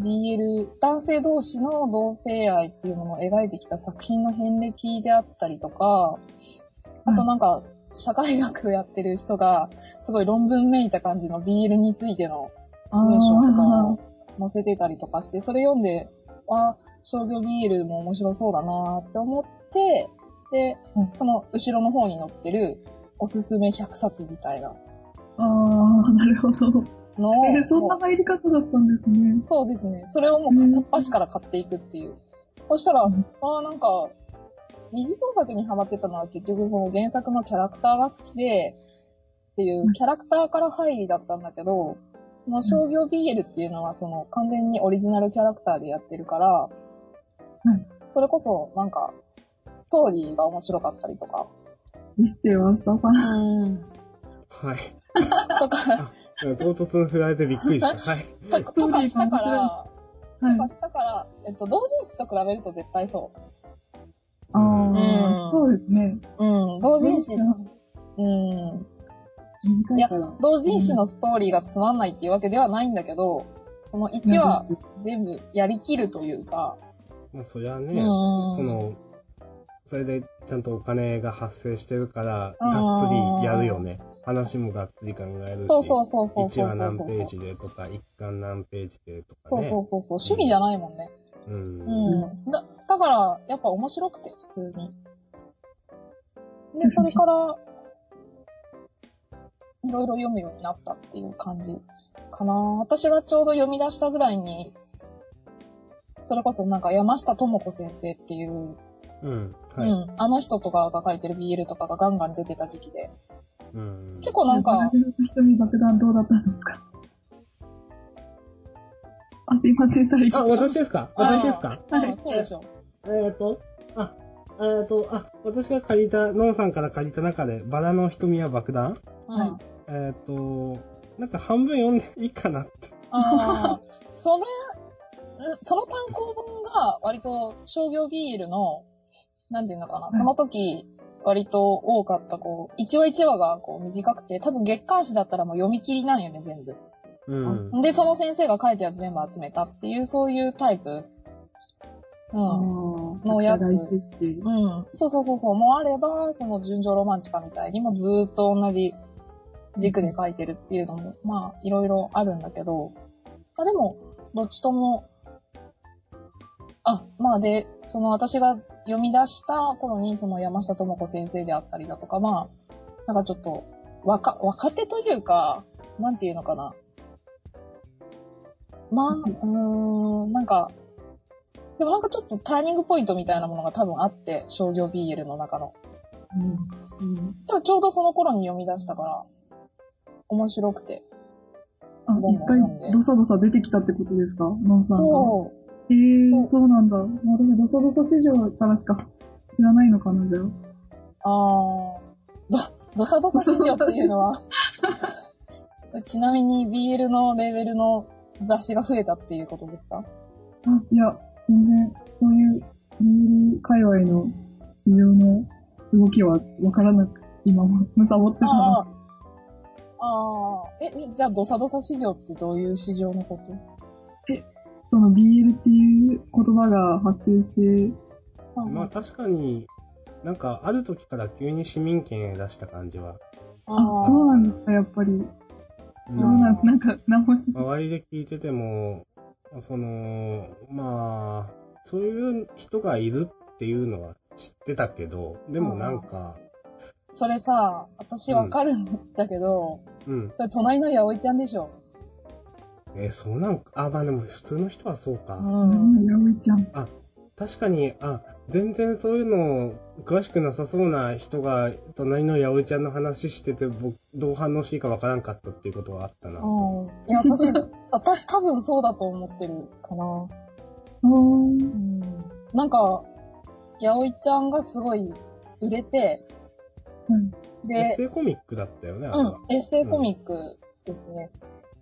[SPEAKER 3] BL、男性同士の同性愛っていうものを描いてきた作品の遍歴であったりとか、あとなんか、社会学をやってる人が、すごい論文めいた感じの BL についての
[SPEAKER 2] あ、
[SPEAKER 3] 文章とか
[SPEAKER 2] あ
[SPEAKER 3] を載せてたりとかして、それ読んで、あ、商業ビールも面白そうだなって思って、で
[SPEAKER 2] うん、
[SPEAKER 3] その後ろの方に載ってるおすすめ100冊みたいな
[SPEAKER 2] あ、ああ、なるほど。
[SPEAKER 3] のを、
[SPEAKER 2] えー、そんな入り方だったんですね。
[SPEAKER 3] そうですね。それをもう片っ端から買っていくっていう。そしたら、
[SPEAKER 2] うん
[SPEAKER 3] ああ、なんか、二次創作にハマってたのは結局その原作のキャラクターが好きで、っていううんキャラクターから入りだったんだけど、その商業 BL っていうのはその完全にオリジナルキャラクターでやってるから、
[SPEAKER 2] うん
[SPEAKER 3] それこそなんか、ストーリーが面白かったりとか、
[SPEAKER 2] でしては、スタファン。
[SPEAKER 3] うん、
[SPEAKER 1] はい。
[SPEAKER 3] とか、
[SPEAKER 1] 唐突に振られてびっくりした。はい。
[SPEAKER 3] とかとかしたから、
[SPEAKER 2] はい
[SPEAKER 3] とか。したから、えっと、同人誌と比べると絶対そう。
[SPEAKER 2] あ
[SPEAKER 3] うん
[SPEAKER 2] あ、そうですね。
[SPEAKER 3] うん、同人誌、
[SPEAKER 2] 短
[SPEAKER 3] うん、
[SPEAKER 2] いから。
[SPEAKER 3] 同人誌のストーリーがつまんないっていうわけではないんだけど、その1話全部やりきるというか、
[SPEAKER 1] もうそりゃね、
[SPEAKER 3] うん、
[SPEAKER 1] その、それでちゃんとお金が発生してるから、
[SPEAKER 3] うん
[SPEAKER 1] がっつりやるよね。話もがっつり考えるし。
[SPEAKER 3] そうそうそうそう
[SPEAKER 1] 1
[SPEAKER 3] そう
[SPEAKER 1] 話何ページでとか、1巻何ページでとか
[SPEAKER 3] そう
[SPEAKER 1] ね。
[SPEAKER 3] そうそうそう、趣味じゃないもんね。
[SPEAKER 1] うん。
[SPEAKER 3] うん。だ、だから、やっぱ面白くて、普通に。で、それから、いろいろ読むようになったっていう感じかな。私がちょうど読み出したぐらいに、それこそなんか山下智子先生っていう、
[SPEAKER 1] うん。はい。
[SPEAKER 3] うん、あの人とかが書いてる BL とかがガンガン出てた時期で、
[SPEAKER 1] うん。
[SPEAKER 3] 結構なんか、
[SPEAKER 2] 瞳爆弾どうだったんですか？あ、すいません、最
[SPEAKER 1] あ、
[SPEAKER 2] 初。
[SPEAKER 1] 私ですか？私ですか？
[SPEAKER 3] あーそうでしょ。
[SPEAKER 1] えっ、と、あ、えっ、と、あ、私が借りた、ノンさんから借りた中で、バラの瞳は爆弾？
[SPEAKER 3] うん。
[SPEAKER 2] は
[SPEAKER 1] えっ、と、なんか半分読んでいいかなって。
[SPEAKER 3] ああ、それ、んその単行本が割と商業ビールの、なんていうのかな、
[SPEAKER 2] い
[SPEAKER 3] その時割と多かった、こう、一話一話がこう短くて、多分月刊誌だったらもう読み切りなんよね、全部。
[SPEAKER 1] うん。
[SPEAKER 3] で、その先生が書いてある全部集めたっていう、そういうタイプ。うん。
[SPEAKER 2] の
[SPEAKER 3] のやつ
[SPEAKER 2] う。
[SPEAKER 3] うん。そうそうそうそう。もうあれば、その純情ロマンチカみたいにもずーっと同じ軸で書いてるっていうのも、まあ、いろいろあるんだけど、あでも、どっちとも、あ、まあで、その私が読み出した頃に、その山下智子先生であったりだとか、まあ、なんかちょっと、若、若手というか、なんていうのかな。まあ、うーん、なんか、でもなんかちょっとターニングポイントみたいなものが多分あって、商業 BL の中の。
[SPEAKER 2] うん
[SPEAKER 3] うん。ちょうどその頃に読み出したから、面白くて。
[SPEAKER 2] あ、いっぱいドサドサ出てきたってことですか？ノンさんが。
[SPEAKER 3] そう。
[SPEAKER 2] へえ
[SPEAKER 3] そう
[SPEAKER 2] そうなんだ。私ドサドサ市場からしか知らないのかな、じゃあ。
[SPEAKER 3] あー、ど、ドサドサ市場っていうのは、[laughs] ちなみに BL のレベルの雑誌が増えたっていうことですか？
[SPEAKER 2] あ、いや、全然、そういうビール界隈の市場の動きはわからなく、今も、むさぼってたの。
[SPEAKER 3] ああ。え、え、じゃあドサドサ市場ってどういう市場のこと？
[SPEAKER 2] その BL っていう言葉が発生して、
[SPEAKER 1] まあ確かに、なんかある時から急に市民権出した感じは、
[SPEAKER 2] あ、
[SPEAKER 3] あ
[SPEAKER 2] そうなんですか、やっぱり。
[SPEAKER 1] うん。
[SPEAKER 2] そうなんなんか、なんもし。
[SPEAKER 1] 周りで聞いてても、その、まあ、そういう人がいるっていうのは知ってたけど、でもなんか、
[SPEAKER 3] それさ、私わかるんだけど、
[SPEAKER 1] うん。
[SPEAKER 3] それ隣の八百ちゃんでしょ。
[SPEAKER 1] えーそうなん？か、あ、まあでも普通の人はそうか。
[SPEAKER 3] うん。
[SPEAKER 2] やおいちゃん。
[SPEAKER 1] 確かに、あ、全然そういうの詳しくなさそうな人が、隣の八百ちゃんの話してて、僕、どう反応していいかわからんかったっていうことはあったな。
[SPEAKER 3] うん。いや、私、[laughs] 私多分そうだと思ってるかな。うん。なんか、八百ちゃんがすごい売れて、
[SPEAKER 2] はい
[SPEAKER 3] で、
[SPEAKER 1] エッセイコミックだったよね。
[SPEAKER 3] うん、エッセイコミックですね。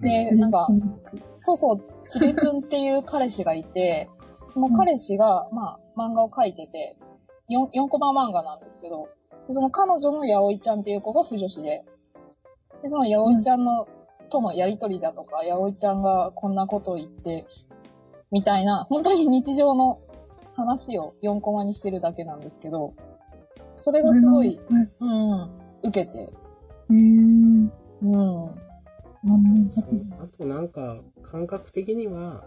[SPEAKER 3] で、なんか、そうそう、ちべくんっていう彼氏がいて、その彼氏が、まあ、漫画を描いてて、4, 4コマ漫画なんですけど、でその彼女の八百ちゃんっていう子が不女子で、で、その八百ちゃんの、とのやりとりだとか、八百ちゃんがこんなことを言って、みたいな、本当に日常の話を4コマにしてるだけなんですけど、それがすごいうん、うん、受けて、
[SPEAKER 2] へー。
[SPEAKER 3] うん、
[SPEAKER 1] うあとなんか、感覚的には、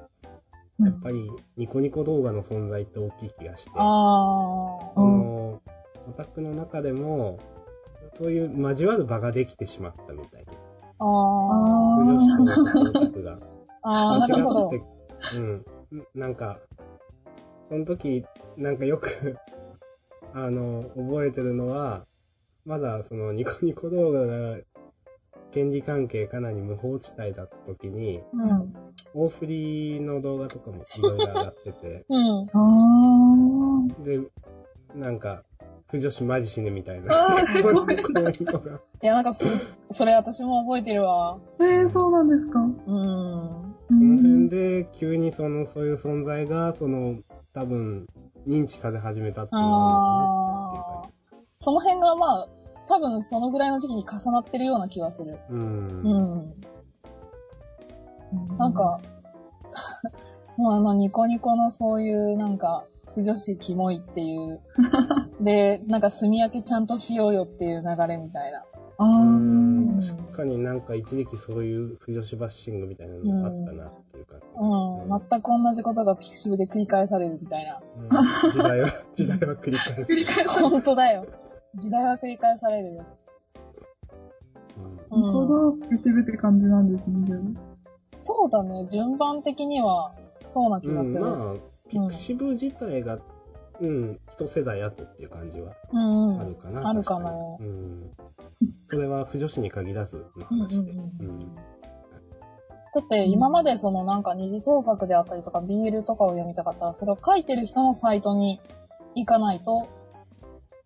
[SPEAKER 2] つ
[SPEAKER 1] やっぱりニコニコ動画の存在って大きい気がして、
[SPEAKER 3] ああ、
[SPEAKER 1] あの、オタクの中でも、そういう交わる場ができてしまったみたいで。
[SPEAKER 3] ああ、
[SPEAKER 1] 女子と
[SPEAKER 2] ー。
[SPEAKER 1] 男オタクが。[laughs]
[SPEAKER 3] ああ、なるほど
[SPEAKER 1] 間違。ってうん。なんか、その時、なんかよく、[laughs] あの、覚えてるのは、まだそのニコニコ動画が権利関係かなり無法地帯だった時に、
[SPEAKER 3] うん。
[SPEAKER 1] 大振りの動画とかもいろいろ上がってて、[laughs]
[SPEAKER 3] うん。
[SPEAKER 1] で、なんか、不女子マジ死ぬみたいな。[laughs]
[SPEAKER 3] いや、なんか、それ私も覚えてるわ。
[SPEAKER 2] えー、そうなんですか。
[SPEAKER 3] うん。
[SPEAKER 2] こ
[SPEAKER 1] この辺で急にその、そういう存在が、その、多分、認知され始めたっていう。
[SPEAKER 3] その辺がまあ、多分そのぐらいの時期に重なってるような気はする。
[SPEAKER 1] うん。
[SPEAKER 3] うん。なんか、[laughs] もうあのニコニコのそういうなんか、不女子キモいっていう。[laughs] で、なんか炭焼きちゃんとしようよっていう流れみたいな。
[SPEAKER 2] あ
[SPEAKER 1] うん
[SPEAKER 2] ー。
[SPEAKER 1] 確かになんか一時期そういう不女子バッシングみたいなのがあったなっていうか。
[SPEAKER 3] うん。全く同じことがピクシブで繰り返されるみたいな。
[SPEAKER 1] うん時代は、時代は繰り返す。
[SPEAKER 2] 繰り返す。
[SPEAKER 3] 本当だよ。時代は繰り返されるよ。
[SPEAKER 1] うん
[SPEAKER 2] ちょうどピシブって感じなんですね、
[SPEAKER 3] そうだね。順番的には、そうな気
[SPEAKER 1] うん、
[SPEAKER 3] がする。
[SPEAKER 1] まあ、ピクシブ自体が、うん、一世代後っていう感じは
[SPEAKER 3] うんうん。
[SPEAKER 1] あるかな。
[SPEAKER 3] あるかな
[SPEAKER 1] 確にうん。それは不女子に限らずの
[SPEAKER 3] うんうん。うん
[SPEAKER 1] うん
[SPEAKER 3] だって今までそのなんか二次創作であったりとか BL とかを読みたかったら、それを書いてる人のサイトに行かないと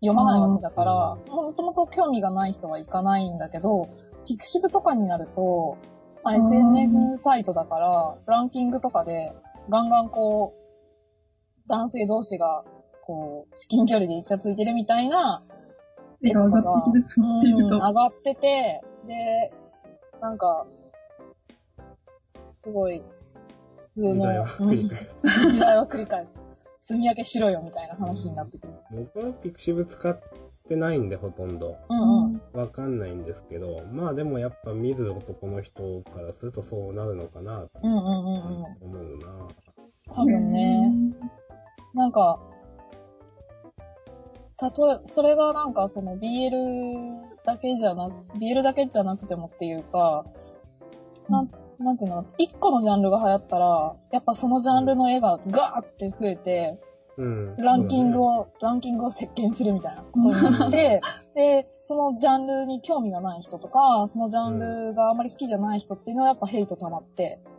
[SPEAKER 3] 読まないわけだから、もともと興味がない人は行かないんだけど、ピクシブとかになると、まあ、
[SPEAKER 2] うん。
[SPEAKER 3] SNS サイトだから、ランキングとかでガンガンこう、男性同士がこう、至近距離でイチャついてるみたいな
[SPEAKER 2] 絵が上が
[SPEAKER 3] うん、
[SPEAKER 2] と。
[SPEAKER 3] 上がってて、で、なんか、すごい、普通の、
[SPEAKER 1] 時代は繰り返す
[SPEAKER 3] 積み分けしろよみたいな話になってくる。
[SPEAKER 1] 僕はピクシブ使ってないんで、ほとんど。
[SPEAKER 3] うんうん。
[SPEAKER 1] わかんないんですけど、まあでもやっぱ見る男の人からするとそうなるのかなと
[SPEAKER 3] うんうんうんうん。
[SPEAKER 1] 思うな。
[SPEAKER 3] 多分ね、なんか、たとえ、それがなんかその BL だけじゃな、BL だけじゃなくてもっていうか、なん、なんていうの、一個のジャンルが流行ったら、やっぱそのジャンルの絵がガーって増えて、
[SPEAKER 1] うん。
[SPEAKER 3] ランキングを、ランキングを席巻するみたいなことになって、[laughs] で、そのジャンルに興味がない人とか、そのジャンルがあまり好きじゃない人っていうのはやっぱヘイト溜まって、
[SPEAKER 1] うん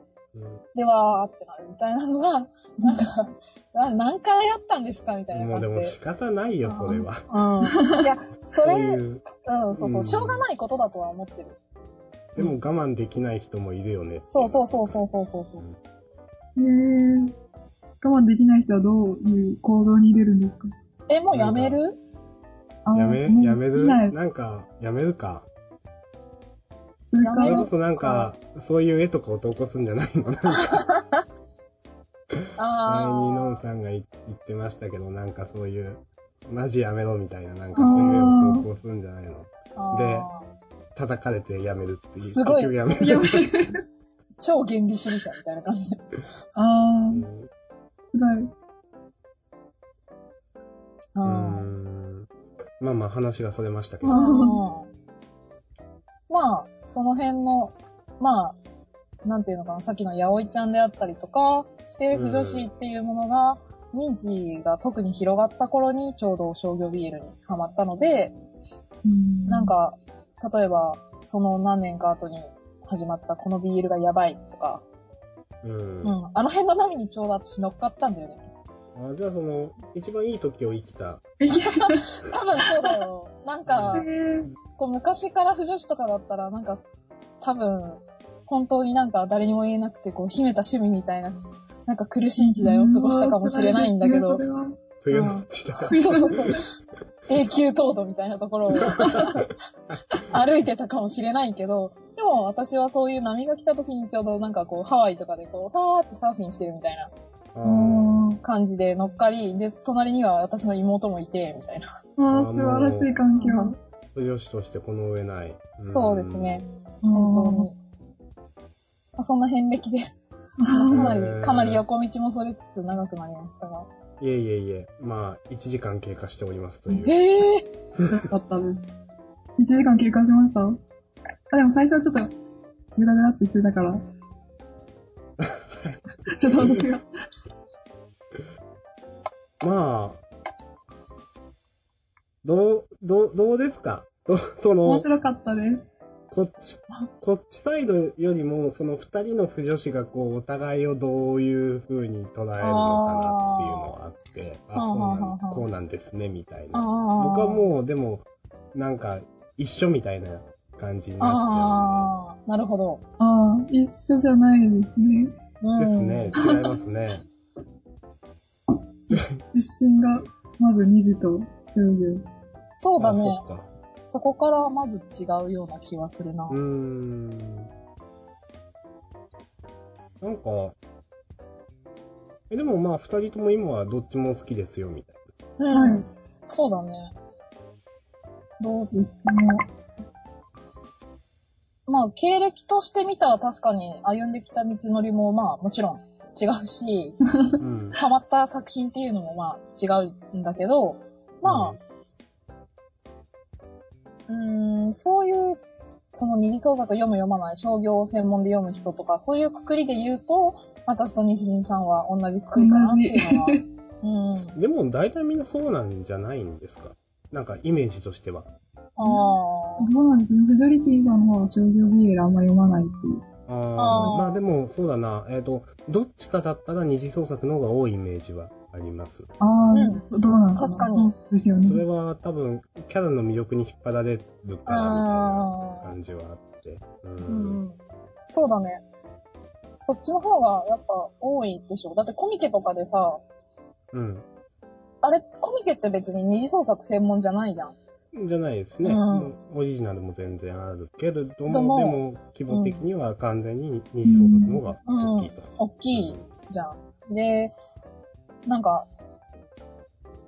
[SPEAKER 3] で、わーってなるみたいなのが、なんか、[laughs] な何回やったんですかみたいな
[SPEAKER 1] もうで。も仕方ないよ、それは。
[SPEAKER 3] うん。いや、それ、
[SPEAKER 1] そういう。
[SPEAKER 3] うん、そうそうう、
[SPEAKER 1] ん
[SPEAKER 3] しょうがないことだとは思ってる。
[SPEAKER 1] でも我慢できない人もいるよね。
[SPEAKER 3] そうそうそうそうそうそうそう。
[SPEAKER 2] へー。我慢できない人はどういう行動に出るんですか？
[SPEAKER 3] え、もうやめる？
[SPEAKER 2] あ
[SPEAKER 1] やめ、やめる？
[SPEAKER 2] 見
[SPEAKER 1] なんか、やめるか。
[SPEAKER 2] それか？
[SPEAKER 3] やめる
[SPEAKER 1] それこそなんか、そういう絵とかを投稿するんじゃないの？なんか、前にのん
[SPEAKER 3] あ
[SPEAKER 1] さんが言ってましたけど、なんかそういう、マジやめろみたいな、なんかそういう絵を投稿するんじゃないの？
[SPEAKER 3] ーあー。
[SPEAKER 1] 叩かれてやめるっていう。
[SPEAKER 3] すごい
[SPEAKER 1] 結局やめる。
[SPEAKER 3] 超原理主義者みたいな感じ。
[SPEAKER 2] あ
[SPEAKER 1] うん
[SPEAKER 2] ー、辛い。
[SPEAKER 1] う
[SPEAKER 3] うん
[SPEAKER 1] んまあまあ話がそれましたけど。
[SPEAKER 3] うんまあ、その辺の、まあ、なんていうのかな、さっきのやおいちゃんであったりとか、指定不女子っていうものが、認知が特に広がった頃にちょうど商業 BL にハマったので、
[SPEAKER 2] うん
[SPEAKER 3] なん、か、例えば、その何年か後に始まったこの BL がやばいとか、
[SPEAKER 1] うん。
[SPEAKER 3] うん、あの辺の波にちょうど私乗っかったんだよね。
[SPEAKER 1] あじゃあその、一番いい時を生きた。
[SPEAKER 2] え、き
[SPEAKER 3] 多分そうだよ。なんか、
[SPEAKER 2] えー
[SPEAKER 3] こう昔から不女子とかだったら、なんか、多分、本当になんか誰にも言えなくて、こう、秘めた趣味みたいな、なんか苦しい時代を過ごしたかもしれないんだけど、
[SPEAKER 1] 冬の時代。
[SPEAKER 3] そうそうそう。永久凍土みたいなところを [laughs] 歩いてたかもしれないけど、でも私はそういう波が来た時にちょうどなんかこう、ハワイとかでこう、ファーってサーフィンしてるみたいな感じで乗っかり、で、隣には私の妹もいて、みたいな。
[SPEAKER 2] ーあー、素晴らしい環境。
[SPEAKER 1] 不女子としてこの上ない。ん
[SPEAKER 3] そうですね。
[SPEAKER 2] 本
[SPEAKER 3] 本当に。まあ、そんな遍歴です。
[SPEAKER 2] あ
[SPEAKER 3] かなり、かなり横道もそれつつ長くなりましたが。
[SPEAKER 1] いえいえいえ、まあ、1時間経過しておりますという。
[SPEAKER 3] へえ
[SPEAKER 2] ーよかったです。1時間経過しましたあ、でも最初はちょっと、グダグダってしてたから。[laughs] ちょっと私が。
[SPEAKER 1] まあ、どう、どう、どうですか？どその
[SPEAKER 2] 面、白かったです。
[SPEAKER 1] こっち、こっちサイドよりも、その二人の不女子がこう、お互いをどういう風に捉えるのかなっていうのがあって、あ、そうなんこうなんですね、みたい
[SPEAKER 3] あ
[SPEAKER 1] な。
[SPEAKER 3] あ。
[SPEAKER 1] 僕はもう、でも、なんか、一緒みたいな感じになっ
[SPEAKER 3] ああ、なるほど。
[SPEAKER 2] ああ、一緒じゃないですね。
[SPEAKER 1] ですね。違いますね。[laughs]
[SPEAKER 2] 出身が、まず二児と商業。
[SPEAKER 3] そうだね。
[SPEAKER 1] あそ
[SPEAKER 3] こからまず違うような気はするな。
[SPEAKER 1] うーん。なんか、え、でもまあ、二人とも今はどっちも好きですよ、みたい
[SPEAKER 3] うん。
[SPEAKER 2] はい
[SPEAKER 3] そうだね。ど
[SPEAKER 2] っちも。
[SPEAKER 3] まあ、経歴として見たら確かに歩んできた道のりもまあもちろん違うし、
[SPEAKER 1] な。うん。
[SPEAKER 3] ハマった作品っていうのもまあ違うんだけど、まあ、うーん、そういう、その二次創作読む読まない、商業専門で読む人とか、そういうくくりで言うと、私と西陣さんは同じくくりかなっていうのは。うん。
[SPEAKER 1] でも大体みんなそうなんじゃないんですか？なんかイメージとしては。
[SPEAKER 3] ああ。
[SPEAKER 2] そうなんですね。フジョリティさんの方は商業 BL あんま読まないっていう。
[SPEAKER 1] あ
[SPEAKER 3] あ
[SPEAKER 1] まあでもそうだな。えっ、と、どっちかだったら二次創作の方が多いイメージはあります。
[SPEAKER 2] ああ、どうなんだろう
[SPEAKER 3] 確かに。
[SPEAKER 2] そうですよね。
[SPEAKER 1] それは多分、キャラの魅力に引っ張られるからみたいな
[SPEAKER 3] あ
[SPEAKER 1] 感じはあって。う。
[SPEAKER 3] うんん。そうだね。そっちの方がやっぱ多いでしょ。だってコミケとかでさ、
[SPEAKER 1] うん。
[SPEAKER 3] あれ、コミケって別に二次創作専門じゃないじゃん。
[SPEAKER 1] じゃないですね。
[SPEAKER 3] うん
[SPEAKER 1] オリジナルも全然あるけれども、で
[SPEAKER 3] でも
[SPEAKER 1] も、規模的には完全に二次創作の方が大きいと。
[SPEAKER 3] 大きいじゃん。で、なんか、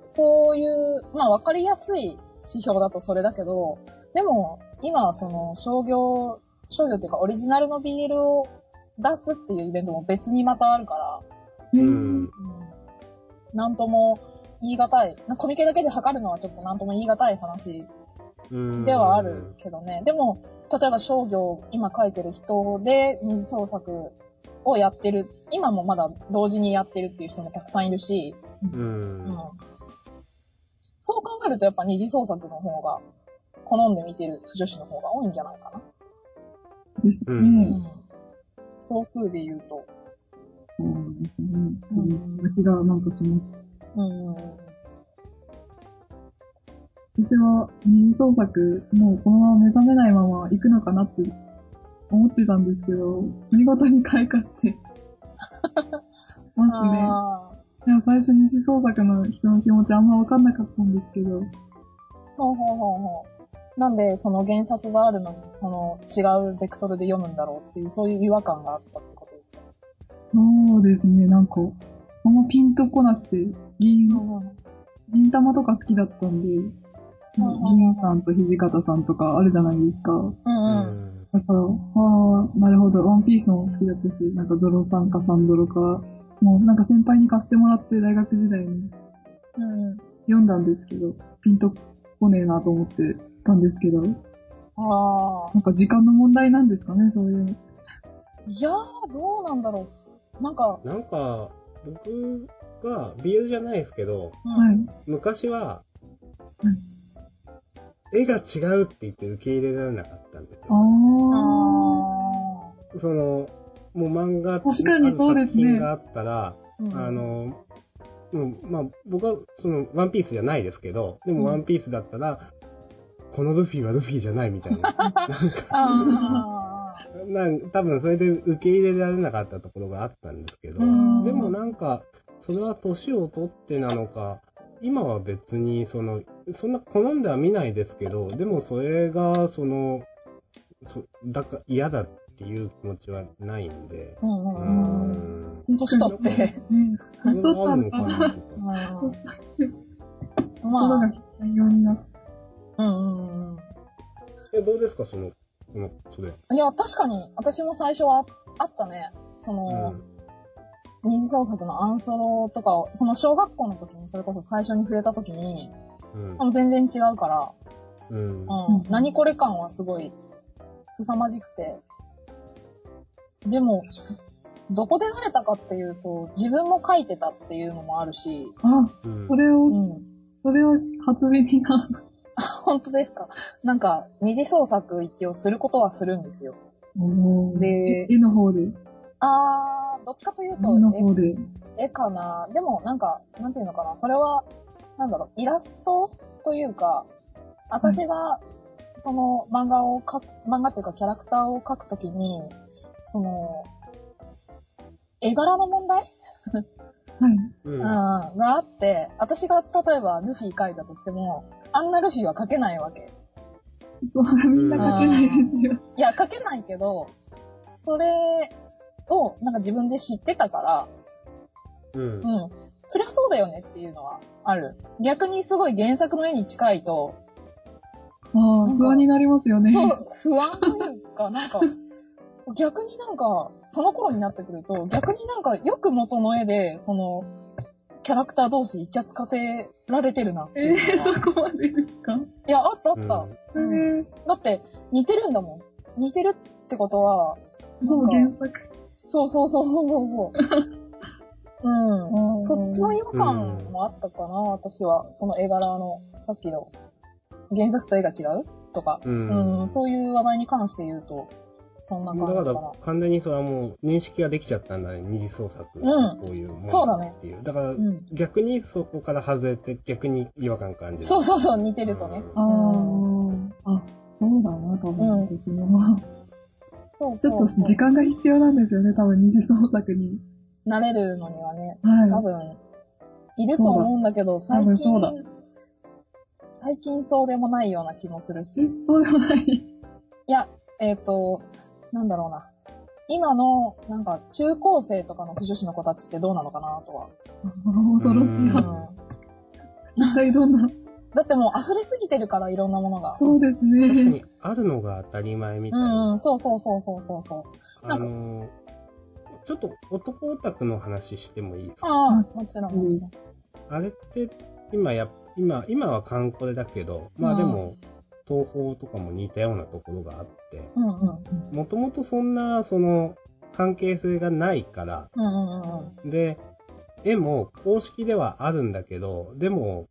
[SPEAKER 3] そういう、まあ分かりやすい指標だとそれだけど、でも、今はその商業、商業っていうかオリジナルの BL を出すっていうイベントも別にまたあるから、
[SPEAKER 2] えー
[SPEAKER 1] うん。
[SPEAKER 3] うん、なんとも言い難い。なコミケだけで測るのはちょっとなんとも言い難い話
[SPEAKER 1] うん
[SPEAKER 3] ではあるけどね。でも、例えば商業今書いてる人で二次創作をやってる、今もまだ同時にやってるっていう人もたくさんいるし、
[SPEAKER 1] う
[SPEAKER 3] うん
[SPEAKER 1] ん。
[SPEAKER 3] そう考えるとやっぱ二次創作の方が、好んで見てる女子の方が多いんじゃないかな。
[SPEAKER 2] です
[SPEAKER 1] う
[SPEAKER 3] うん。総数で言うと。
[SPEAKER 2] そうですね。
[SPEAKER 3] うん
[SPEAKER 2] 私がなんかその、
[SPEAKER 3] うん。
[SPEAKER 2] 私は二次創作、もうこのまま目覚めないまま行くのかなって思ってたんですけど、見事に開花して [laughs] ますね。
[SPEAKER 3] あ
[SPEAKER 2] でも最初二次創作の人の気持ちあんま分かんなかったんですけど、
[SPEAKER 3] ーほうほうほうほう。なんで、その原作があるのに、その違うベクトルで読むんだろうっていう、そういう違和感があったってことですか？
[SPEAKER 2] そうですね、なんか、あんまピンとこなくて、銀、銀玉とか好きだったんで、
[SPEAKER 3] うん
[SPEAKER 2] 銀さんと土方さんとかあるじゃないですか。
[SPEAKER 3] うん
[SPEAKER 1] う
[SPEAKER 3] うん。
[SPEAKER 1] ん。
[SPEAKER 2] だから、ああ、なるほど、ワンピースも好きだったし、なんかゾロさんかサンドロか、もうなんか先輩に貸してもらって大学時代に
[SPEAKER 3] うん。
[SPEAKER 2] 読んだんですけど、ピンとこねえなと思ってたんですけど、
[SPEAKER 3] ああ。
[SPEAKER 2] なんか時間の問題なんですかね、そういうの。
[SPEAKER 3] いやー、どうなんだろう。なんか、
[SPEAKER 1] なんか、僕が BL じゃないですけど、
[SPEAKER 3] うん
[SPEAKER 2] はい。
[SPEAKER 1] 昔は
[SPEAKER 2] うん、
[SPEAKER 1] 絵が違うって言って受け入れられなかったんです
[SPEAKER 2] あ
[SPEAKER 1] よ。
[SPEAKER 2] あ。
[SPEAKER 3] あ
[SPEAKER 1] その、もう漫画
[SPEAKER 2] 確かにそうですね
[SPEAKER 1] 作品があったら、
[SPEAKER 3] ーうん
[SPEAKER 1] あ、の、うん、まあ、僕は、その、ワンピースじゃないですけど、で
[SPEAKER 3] うん
[SPEAKER 1] もワンピースだったら、このルフィはルフィじゃないみたいな。[laughs] なんか、多分それで受け入れられなかったところがあったんですけど、
[SPEAKER 3] うん
[SPEAKER 1] でもなんか、それは年を取ってなのか、今は別に、その、そんな好んでは見ないですけど、でもそれが、その、そだから嫌だっていう気持ちはないんで、
[SPEAKER 3] ーうんう
[SPEAKER 1] うん
[SPEAKER 3] うん。
[SPEAKER 1] ん。
[SPEAKER 3] 年取って。
[SPEAKER 2] 年取った
[SPEAKER 1] のか
[SPEAKER 2] な。
[SPEAKER 3] まあ、
[SPEAKER 2] が必要にな。
[SPEAKER 3] うんうんうん。
[SPEAKER 1] え、どうですか、その、この、それ。
[SPEAKER 3] いや、確かに、私も最初はあったね。その、二次創作のアンソロとかを、その小学校の時にそれこそ最初に触れた時に、
[SPEAKER 1] うん。
[SPEAKER 3] もう全然違うから、
[SPEAKER 1] うん。
[SPEAKER 3] う
[SPEAKER 2] うん
[SPEAKER 3] ん、何これ感はすごい、凄まじくて。でも、どこで慣れたかっていうと、自分も書いてたっていうのもあるし、
[SPEAKER 2] あ、
[SPEAKER 1] うん
[SPEAKER 2] それを、
[SPEAKER 3] うん。
[SPEAKER 2] それを初耳な。[laughs]
[SPEAKER 3] 本当ですか？なんか、二次創作一応することはするんですよ。で
[SPEAKER 2] 絵の方で、
[SPEAKER 3] あー、どっちかというと。絵かなでも、なんか、なんていうのかなそれは、なんだろう、イラストというか、私が、その漫画を描く、漫画っていうかキャラクターを描くときに、その、絵柄の問題、
[SPEAKER 2] はい。
[SPEAKER 1] うん。
[SPEAKER 3] うん、があって、私が例えばルフィ描いたとしても、あんなルフィは描けないわけ。
[SPEAKER 2] そう、みんな書けないですよ。
[SPEAKER 3] いや、描けないけど、それを、なんか自分で知ってたから、
[SPEAKER 1] うん
[SPEAKER 3] う。ん。そりゃそうだよねっていうのはある。逆にすごい原作の絵に近いと、
[SPEAKER 2] ああ、不安になりますよね。
[SPEAKER 3] そう、不安というか、なんか、逆になんか、その頃になってくると、逆になんかよく元の絵で、その、キャラクター同士イチャつかせられてるなって
[SPEAKER 2] え
[SPEAKER 3] いう
[SPEAKER 2] ー、そこまでですか？
[SPEAKER 3] いや、あったあった。
[SPEAKER 2] え
[SPEAKER 3] うん
[SPEAKER 2] ー、
[SPEAKER 3] だって、似てるんだもん。似てるってことは、
[SPEAKER 2] もう原作。
[SPEAKER 3] そうそうそうそうそうそう。うん。
[SPEAKER 2] うん
[SPEAKER 3] そっちの違和感もあったかな、私は。その絵柄の、さっきの、原作と絵が違う？とか、
[SPEAKER 1] うん
[SPEAKER 3] うん、そういう話題に関して言うと、そんな感じかな
[SPEAKER 1] だから。完全にそれはもう認識ができちゃったんだね、二次創作。
[SPEAKER 3] うん
[SPEAKER 1] こういうもの
[SPEAKER 3] そうだね
[SPEAKER 1] っていう。だから、
[SPEAKER 3] うん。
[SPEAKER 1] 逆にそこから外れて逆に違和感感じる。
[SPEAKER 3] そうそうそう、似てるとね。
[SPEAKER 2] あ
[SPEAKER 3] うん。
[SPEAKER 2] あ、あ、そうだな、多
[SPEAKER 3] うん
[SPEAKER 2] 分、私も。
[SPEAKER 3] そう
[SPEAKER 2] ちょっ。と時間が必要なんですよね、多分二次創作に。
[SPEAKER 3] 慣れるのにはね、
[SPEAKER 2] はい。
[SPEAKER 3] 多分、いると思うんだけど、最近最近そうでもないような気もする
[SPEAKER 2] え
[SPEAKER 3] し。
[SPEAKER 2] そうでもない。
[SPEAKER 3] いや、えっ、と、なんだろうな。今の、なんか、中高生とかの不女子の子たちってどうなのかなとは。[laughs]
[SPEAKER 2] 恐ろしい
[SPEAKER 1] うん
[SPEAKER 2] な。一 [laughs] 体どんな。
[SPEAKER 3] だってもう溢れすぎてるから、いろんなものが。
[SPEAKER 2] そうです
[SPEAKER 1] 確か
[SPEAKER 2] ね。
[SPEAKER 1] にあるのが当たり前みたいな。
[SPEAKER 3] うんうん、そうそうそうそうそうそう。
[SPEAKER 1] あのー、ちょっと男オタクの話してもいいですか？
[SPEAKER 3] ああ、もちろんもちろん。
[SPEAKER 1] あれって、今や、今、今はカンコレだけど、まあでも、東宝とかも似たようなところがあって、
[SPEAKER 3] うんうん。
[SPEAKER 1] もともとそんな、その、関係性がないから、
[SPEAKER 3] うんうんうんうん。
[SPEAKER 1] で、絵も公式ではあるんだけど、でも、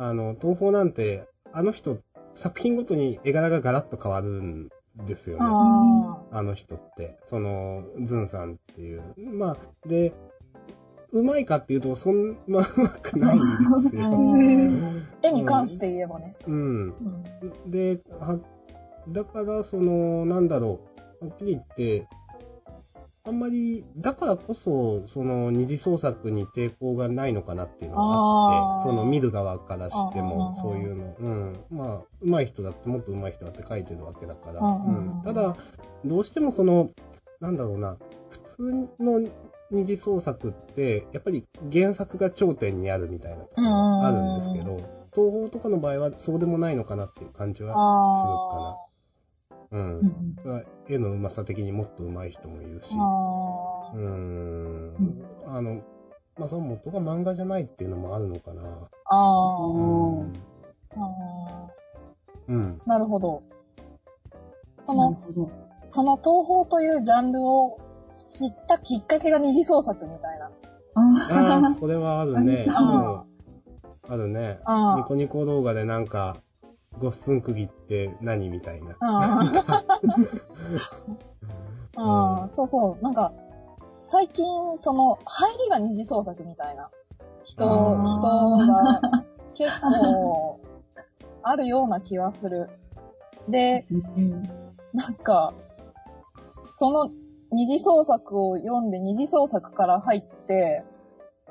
[SPEAKER 1] あの、東宝なんて、あの人、作品ごとに絵柄がガラッと変わるんですよね。
[SPEAKER 3] あ
[SPEAKER 1] あの人って。その、ズンさんっていう。まあ、で、うまいかっていうと、そん [laughs] なうまくないんです
[SPEAKER 3] あ。
[SPEAKER 1] よ。[laughs]
[SPEAKER 3] うん。絵に関して言えばね。
[SPEAKER 1] うん。
[SPEAKER 3] うん。
[SPEAKER 1] で、はだから、その、なんだろう、はっきり言って、あんまり、だからこそ、その二次創作に抵抗がないのかなっていうのがあって、その見る側からしても、そういうの。うん。まあ、上手い人だって、もっと上手い人だって書いてるわけだから。
[SPEAKER 3] うん
[SPEAKER 1] ただ、どうしてもその、なんだろうな、普通の二次創作って、やっぱり原作が頂点にあるみたいなところがあるんですけど、東宝とかの場合はそうでもないのかなっていう感じは
[SPEAKER 3] あ
[SPEAKER 1] するかな。う。
[SPEAKER 2] うんん
[SPEAKER 1] それは絵の上手さ的にもっと上手い人もいるし
[SPEAKER 3] あ。。あ
[SPEAKER 1] うーん。あの、まあ、その元が漫画じゃないっていうのもあるのかな。
[SPEAKER 3] あ。ああ。
[SPEAKER 1] うん。
[SPEAKER 3] あ
[SPEAKER 1] うん。
[SPEAKER 3] ーなるほど。その。その東宝というジャンルを知ったきっかけが二次創作みたいな。
[SPEAKER 2] あ
[SPEAKER 1] ああ、それはあるね。[laughs]
[SPEAKER 2] あ
[SPEAKER 1] るね。ニコニコ動画でなんか、ごっすん釘って何みたいな。
[SPEAKER 3] あ [laughs] あ、そうそう。なんか、最近、その、入りが二次創作みたいな人、人が結構あるような気はする。で、
[SPEAKER 2] うん
[SPEAKER 3] なんか、その二次創作を読んで二次創作から入って、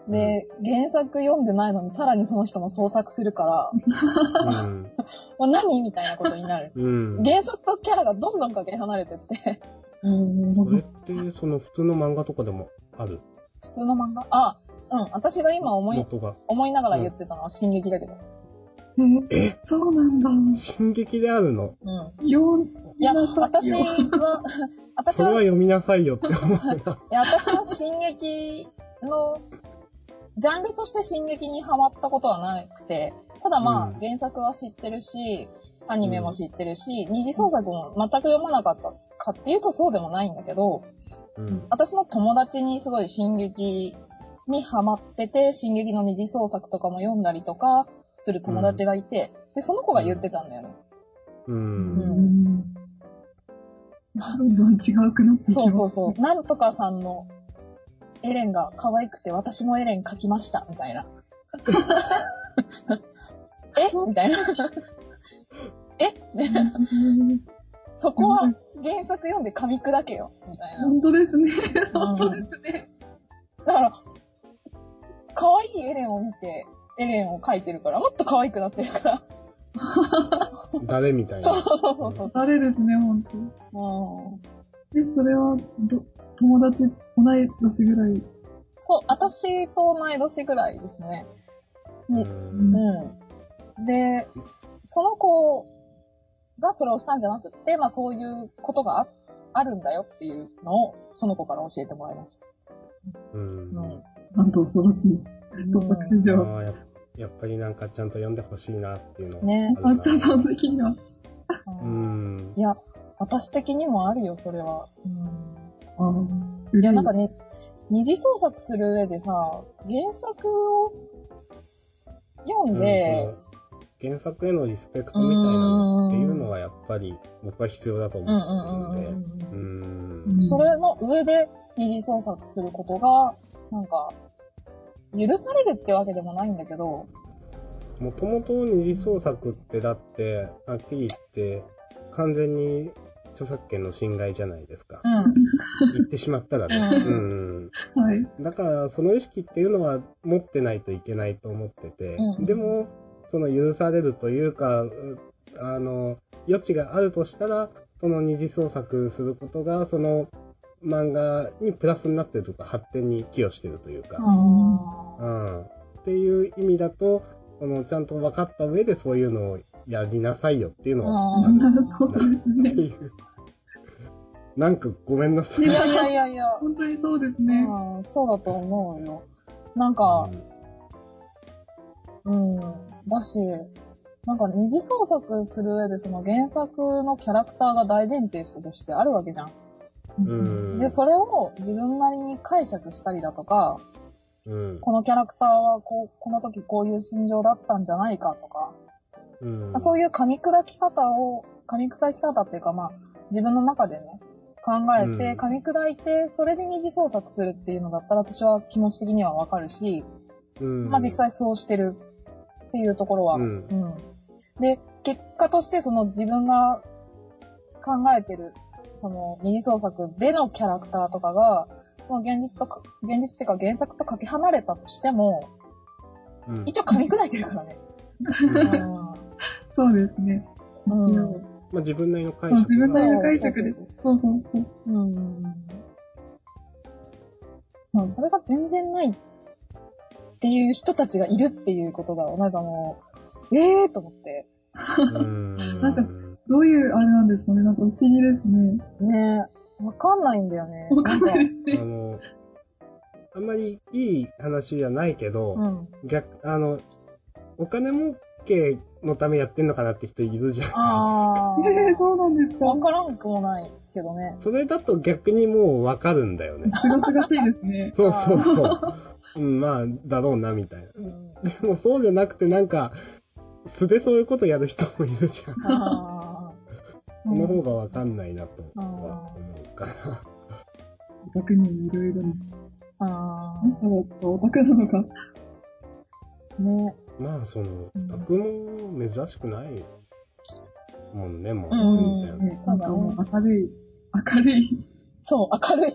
[SPEAKER 3] で、原作読んでないのにさらにその人も創作するから、
[SPEAKER 1] うん。[laughs]
[SPEAKER 3] もう何みたいなことになる。[laughs]
[SPEAKER 1] うん。
[SPEAKER 3] 原作とキャラがどんどんかけ離れてって、
[SPEAKER 2] うん
[SPEAKER 1] これって、その普通の漫画とかでもある？
[SPEAKER 3] 普通の漫画？あ、うん、私が今思い。思いながら言ってたのは進撃だけど。
[SPEAKER 2] え、そうなんだ。
[SPEAKER 1] 進撃であるの？
[SPEAKER 3] うん。いや、私は、私は、
[SPEAKER 1] それはい読みなさいよって思うな。
[SPEAKER 3] いや、私は進撃の、ジャンルとして進撃にハマったことはなくて、ただまあ、
[SPEAKER 1] うん
[SPEAKER 3] 原作は知ってるし、アニメも知ってるし、二次創作も全く読まなかったかっていうとそうでもないんだけど、
[SPEAKER 1] うん。
[SPEAKER 3] 私の友達にすごい進撃にハマってて、進撃の二次創作とかも読んだりとかする友達がいて、で、その子が言ってたんだよね。
[SPEAKER 1] う。
[SPEAKER 3] うん
[SPEAKER 2] うん。どんどん違うくなってき
[SPEAKER 3] そう。そうそう。なんとかさんのエレンが可愛くて私もエレン描きました、みたいな。[laughs] え？みたいな。[laughs] え？そこは原作読んで噛み砕けよ、みたいな。
[SPEAKER 2] 本当ですね。
[SPEAKER 3] うん
[SPEAKER 2] 本当ですね。
[SPEAKER 3] だから、可愛いエレンを見て、エレンを描いてるから、もっと可愛くなってるから。[laughs]
[SPEAKER 1] 誰みたいな。
[SPEAKER 3] そうそうそうそう。
[SPEAKER 2] 誰ですね、本当。
[SPEAKER 3] うん
[SPEAKER 2] え、それは、ど、友達、同い年ぐらい？
[SPEAKER 3] そう、私と同い年ぐらいですね。に、
[SPEAKER 1] うん
[SPEAKER 3] うん。で、その子がそれをしたんじゃなくって、まあそういうことがああるんだよっていうのを、その子から教えてもらいました。
[SPEAKER 1] うん。
[SPEAKER 3] うん。
[SPEAKER 2] なんと恐ろしい。創作史上。
[SPEAKER 1] ああやっやっぱりなんかちゃんと読んでほしいなっていうのは
[SPEAKER 3] ね
[SPEAKER 2] 明日さん的には。
[SPEAKER 1] うん
[SPEAKER 3] い。や、私的にもあるよ、それは。うん。
[SPEAKER 2] あ
[SPEAKER 3] いや、なんかね、二次創作する上でさ、原作を読んで、
[SPEAKER 1] 原作へのリスペクトみたいなのっていうのはやっぱり僕は必要だと思
[SPEAKER 3] うん
[SPEAKER 1] ってるので、
[SPEAKER 3] うんうんうん
[SPEAKER 1] う。
[SPEAKER 3] うんん。それの上で二次創作することが、なんか、許されるってわけでもないんだけど、
[SPEAKER 1] もともと二次創作ってだって、はっきり言って、完全に著作権の侵害じゃないですか。
[SPEAKER 3] うん。
[SPEAKER 1] 言ってしまったらね。
[SPEAKER 3] う
[SPEAKER 1] うん。
[SPEAKER 2] はい。
[SPEAKER 1] だから、その意識っていうのは持ってないといけないと思ってて、
[SPEAKER 3] うん
[SPEAKER 1] でも、その許されるというか、うあの、余地があるとしたら、その二次創作することが、その漫画にプラスになってるとか、発展に寄与してるというか、
[SPEAKER 3] うん。
[SPEAKER 1] うん。っていう意味だと、そのちゃんと分かった上でそういうのをやりなさいよっていうのは、
[SPEAKER 3] うん
[SPEAKER 1] ある [laughs]
[SPEAKER 2] そうですね。
[SPEAKER 1] なんかごめんなさい。
[SPEAKER 3] いやいやいやいや、
[SPEAKER 2] 本当にそうですね。
[SPEAKER 3] うん、そうだと思うよ。なんか、うん、だし、なんか二次創作する上でその原作のキャラクターが大前提としてあるわけじゃん。
[SPEAKER 1] うん。
[SPEAKER 3] で、それを自分なりに解釈したりだとか、
[SPEAKER 1] うん。
[SPEAKER 3] このキャラクターはこう、この時こういう心情だったんじゃないかとか、
[SPEAKER 1] うん。
[SPEAKER 3] そういう噛み砕き方を、噛み砕き方っていうかまあ、自分の中でね、考えて、
[SPEAKER 1] うん
[SPEAKER 3] 噛み砕いて、それで二次創作するっていうのだったら私は気持ち的にはわかるし、
[SPEAKER 1] うん、
[SPEAKER 3] まあ実際そうしてるっていうところは、
[SPEAKER 1] う
[SPEAKER 3] うんん。で、結果としてその自分が考えてる、その二次創作でのキャラクターとかが、その現実とか、現実っていうか原作とかけ離れたとしても、
[SPEAKER 1] うん、
[SPEAKER 3] 一応噛み砕いてるからね。
[SPEAKER 1] うん [laughs]
[SPEAKER 2] そうですね。
[SPEAKER 3] うん。
[SPEAKER 1] まあ自分なりの解釈が
[SPEAKER 2] 自分なりの解釈で。
[SPEAKER 3] そ
[SPEAKER 2] そううそうそう。
[SPEAKER 3] うん。まあ、それが全然ないっていう人たちがいるっていうことが、なんかもう、ええーと思って。
[SPEAKER 1] うん
[SPEAKER 2] なんかどういうあれなんですかねなんか不思議ですね。
[SPEAKER 3] ねえ。わかんないんだよね。
[SPEAKER 2] わかんない
[SPEAKER 3] ん
[SPEAKER 2] ですね。
[SPEAKER 1] あの、あんまりいい話じゃないけど、
[SPEAKER 3] うん。
[SPEAKER 1] 逆、あの、お金儲けのためやってんのかなって人いるじゃん。
[SPEAKER 3] あ [laughs]
[SPEAKER 2] えー、そうなんです
[SPEAKER 3] あ。
[SPEAKER 2] か？
[SPEAKER 3] わからんくもないけどね。
[SPEAKER 1] それだと逆にもうわかるんだよね。[laughs]
[SPEAKER 2] すがすがしいですね。
[SPEAKER 1] そうそうそう。[laughs] うん、まあ、だろうな、みたいな。
[SPEAKER 3] うん。
[SPEAKER 1] でもそうじゃなくてなんか、素でそういうことやる人もいるじゃん。
[SPEAKER 3] あ
[SPEAKER 1] その方がわかんないなと
[SPEAKER 3] あ。
[SPEAKER 1] は思うから。
[SPEAKER 2] 逆にいろいろな。
[SPEAKER 3] あ
[SPEAKER 2] なんかオタクなのか。
[SPEAKER 3] あ。ね
[SPEAKER 1] まあ、その
[SPEAKER 3] うん、
[SPEAKER 1] 宅も珍しくないもんね、もう。
[SPEAKER 3] うん
[SPEAKER 1] 全然
[SPEAKER 2] ね、なんかもう明るい、明るい、
[SPEAKER 3] そう、明るい。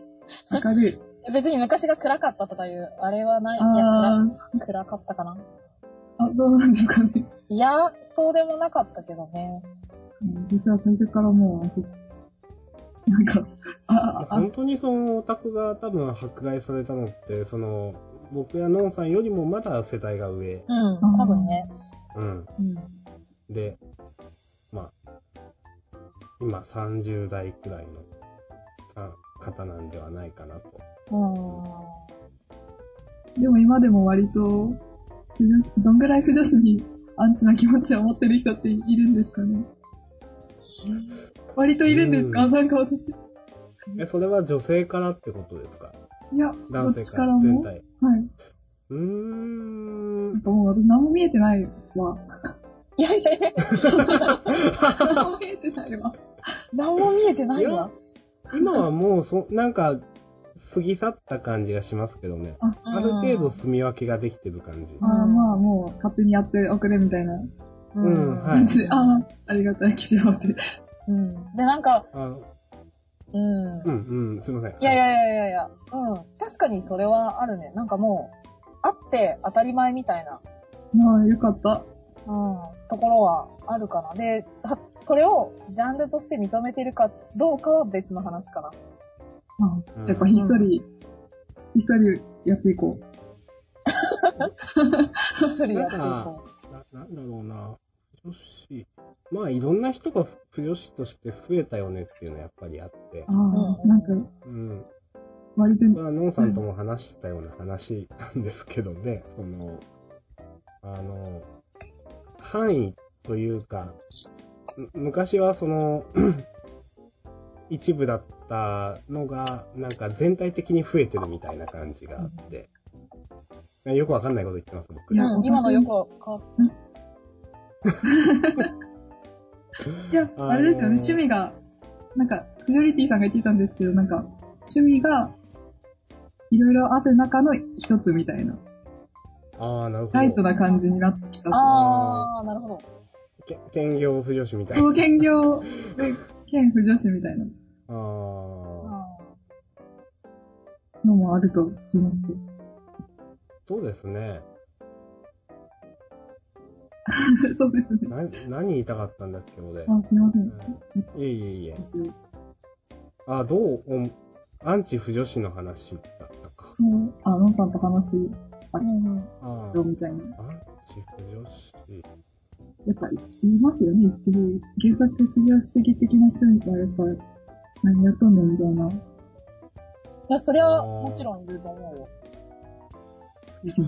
[SPEAKER 2] 明るい。[laughs]
[SPEAKER 3] 別に昔が暗かったとかいう、あれはない。いや、
[SPEAKER 2] あ
[SPEAKER 3] 暗暗かったかな。
[SPEAKER 2] ー、あ、どうなんですかね。
[SPEAKER 3] いや、そうでもなかったけどね。
[SPEAKER 2] うん私は最初からもう、なんか、あ、あ、
[SPEAKER 1] 本当にそのオタクが多分迫害されたのって、その、僕やノンさんよりもまだ世代が上。
[SPEAKER 3] うん、多分ね。
[SPEAKER 1] うん。
[SPEAKER 2] うん。
[SPEAKER 1] で、まあ、今30代くらいのさ方なんではないかなと。
[SPEAKER 3] うん。
[SPEAKER 2] でも今でも割と、どんぐらい不女子にアンチな気持ちを持ってる人っているんですかね割といるんですか、
[SPEAKER 1] うん
[SPEAKER 2] なんか私。
[SPEAKER 1] え、それは女性からってことですか？
[SPEAKER 2] いや、
[SPEAKER 1] 男性か
[SPEAKER 2] から。
[SPEAKER 1] 全体。
[SPEAKER 2] はい。
[SPEAKER 1] うーん
[SPEAKER 2] なん。かもう私何も見えてないわ。
[SPEAKER 3] いやいやいや、
[SPEAKER 2] 何も見えてないわ。
[SPEAKER 3] 何も見えてないわ。
[SPEAKER 1] 今はもうそ、なんか、過ぎ去った感じがしますけどね。
[SPEAKER 2] あ、
[SPEAKER 1] ある程度住み分けができてる感じ。
[SPEAKER 2] あーまあもう勝手にやっておくれみたいな
[SPEAKER 1] うんはい
[SPEAKER 2] 感じで、ああ、ありがたい、記事をって。
[SPEAKER 3] うん。で、なんか、
[SPEAKER 1] あ
[SPEAKER 3] うん。
[SPEAKER 1] うんうん、すいません。
[SPEAKER 3] いやいやいやいやいや、うん。確かにそれはあるね。なんかもう、あって当たり前みたいな、
[SPEAKER 2] まあよかった。
[SPEAKER 3] うん、ところはあるかな。で、はそれをジャンルとして認めてるかどうかは別の話かな。
[SPEAKER 2] あ
[SPEAKER 1] うん
[SPEAKER 2] やっぱひっそり、ひっそりやっていこう。[laughs]
[SPEAKER 3] 一人やっていこ
[SPEAKER 1] ななんだろうな。女子。まあ、いろんな人が不女子として増えたよねっていうのはやっぱりあって
[SPEAKER 2] あ。あ、
[SPEAKER 3] うん
[SPEAKER 2] なんか、
[SPEAKER 1] うん。
[SPEAKER 2] 割と、
[SPEAKER 1] まあ、ノンさんとも話したような話なんですけどね、その、あの、範囲というか、む昔はその、一部だったのが、なんか全体的に増えてるみたいな感じがあって。よくわかんないこと言ってます、僕。
[SPEAKER 2] いや
[SPEAKER 3] うん、今のよくわかっ
[SPEAKER 2] い [laughs] や、あれですよね、趣味が、なんか、フジョリティさんが言ってたんですけど、なんか、趣味が、いろいろある中の一つみたいな、
[SPEAKER 1] ああ、なるほど。
[SPEAKER 2] ライトな感じになってきた。
[SPEAKER 3] あー、なるほど。
[SPEAKER 1] け兼業不女子みたいな。
[SPEAKER 2] そう、兼業 [laughs] で、兼不女子みたいな
[SPEAKER 1] ああ、
[SPEAKER 3] う
[SPEAKER 2] のもあると聞きます。
[SPEAKER 1] そうですね。[laughs]
[SPEAKER 2] そうですね。
[SPEAKER 1] な、何言いたかったんだっけ、俺。
[SPEAKER 2] あ、すいません。
[SPEAKER 1] いえいえいえ。
[SPEAKER 2] 私
[SPEAKER 1] あ、どうお、アンチ不女子の話だったか。
[SPEAKER 2] そう、あ、のんさんと話
[SPEAKER 3] ん。うんうん。
[SPEAKER 1] あ
[SPEAKER 2] よみたいな。
[SPEAKER 1] あ、アンチ不女子。
[SPEAKER 2] やっぱり言いますよね、一定。原作至上主義的な人にはやっぱ、何やっとんねんみたいな。
[SPEAKER 3] いや、それはもちろんいると思うよ。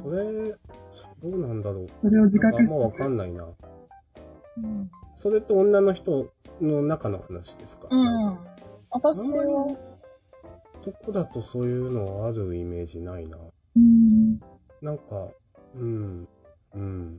[SPEAKER 1] それ、どうなんだろう。
[SPEAKER 2] それを自覚
[SPEAKER 1] あんまわ
[SPEAKER 2] して。
[SPEAKER 1] かんないな。
[SPEAKER 3] うん。
[SPEAKER 1] それって女の人の中の話ですか？
[SPEAKER 3] うんうん。私は、
[SPEAKER 1] 男だとそういうのあるイメージないな。
[SPEAKER 2] うん。
[SPEAKER 1] なんか、うん、うん。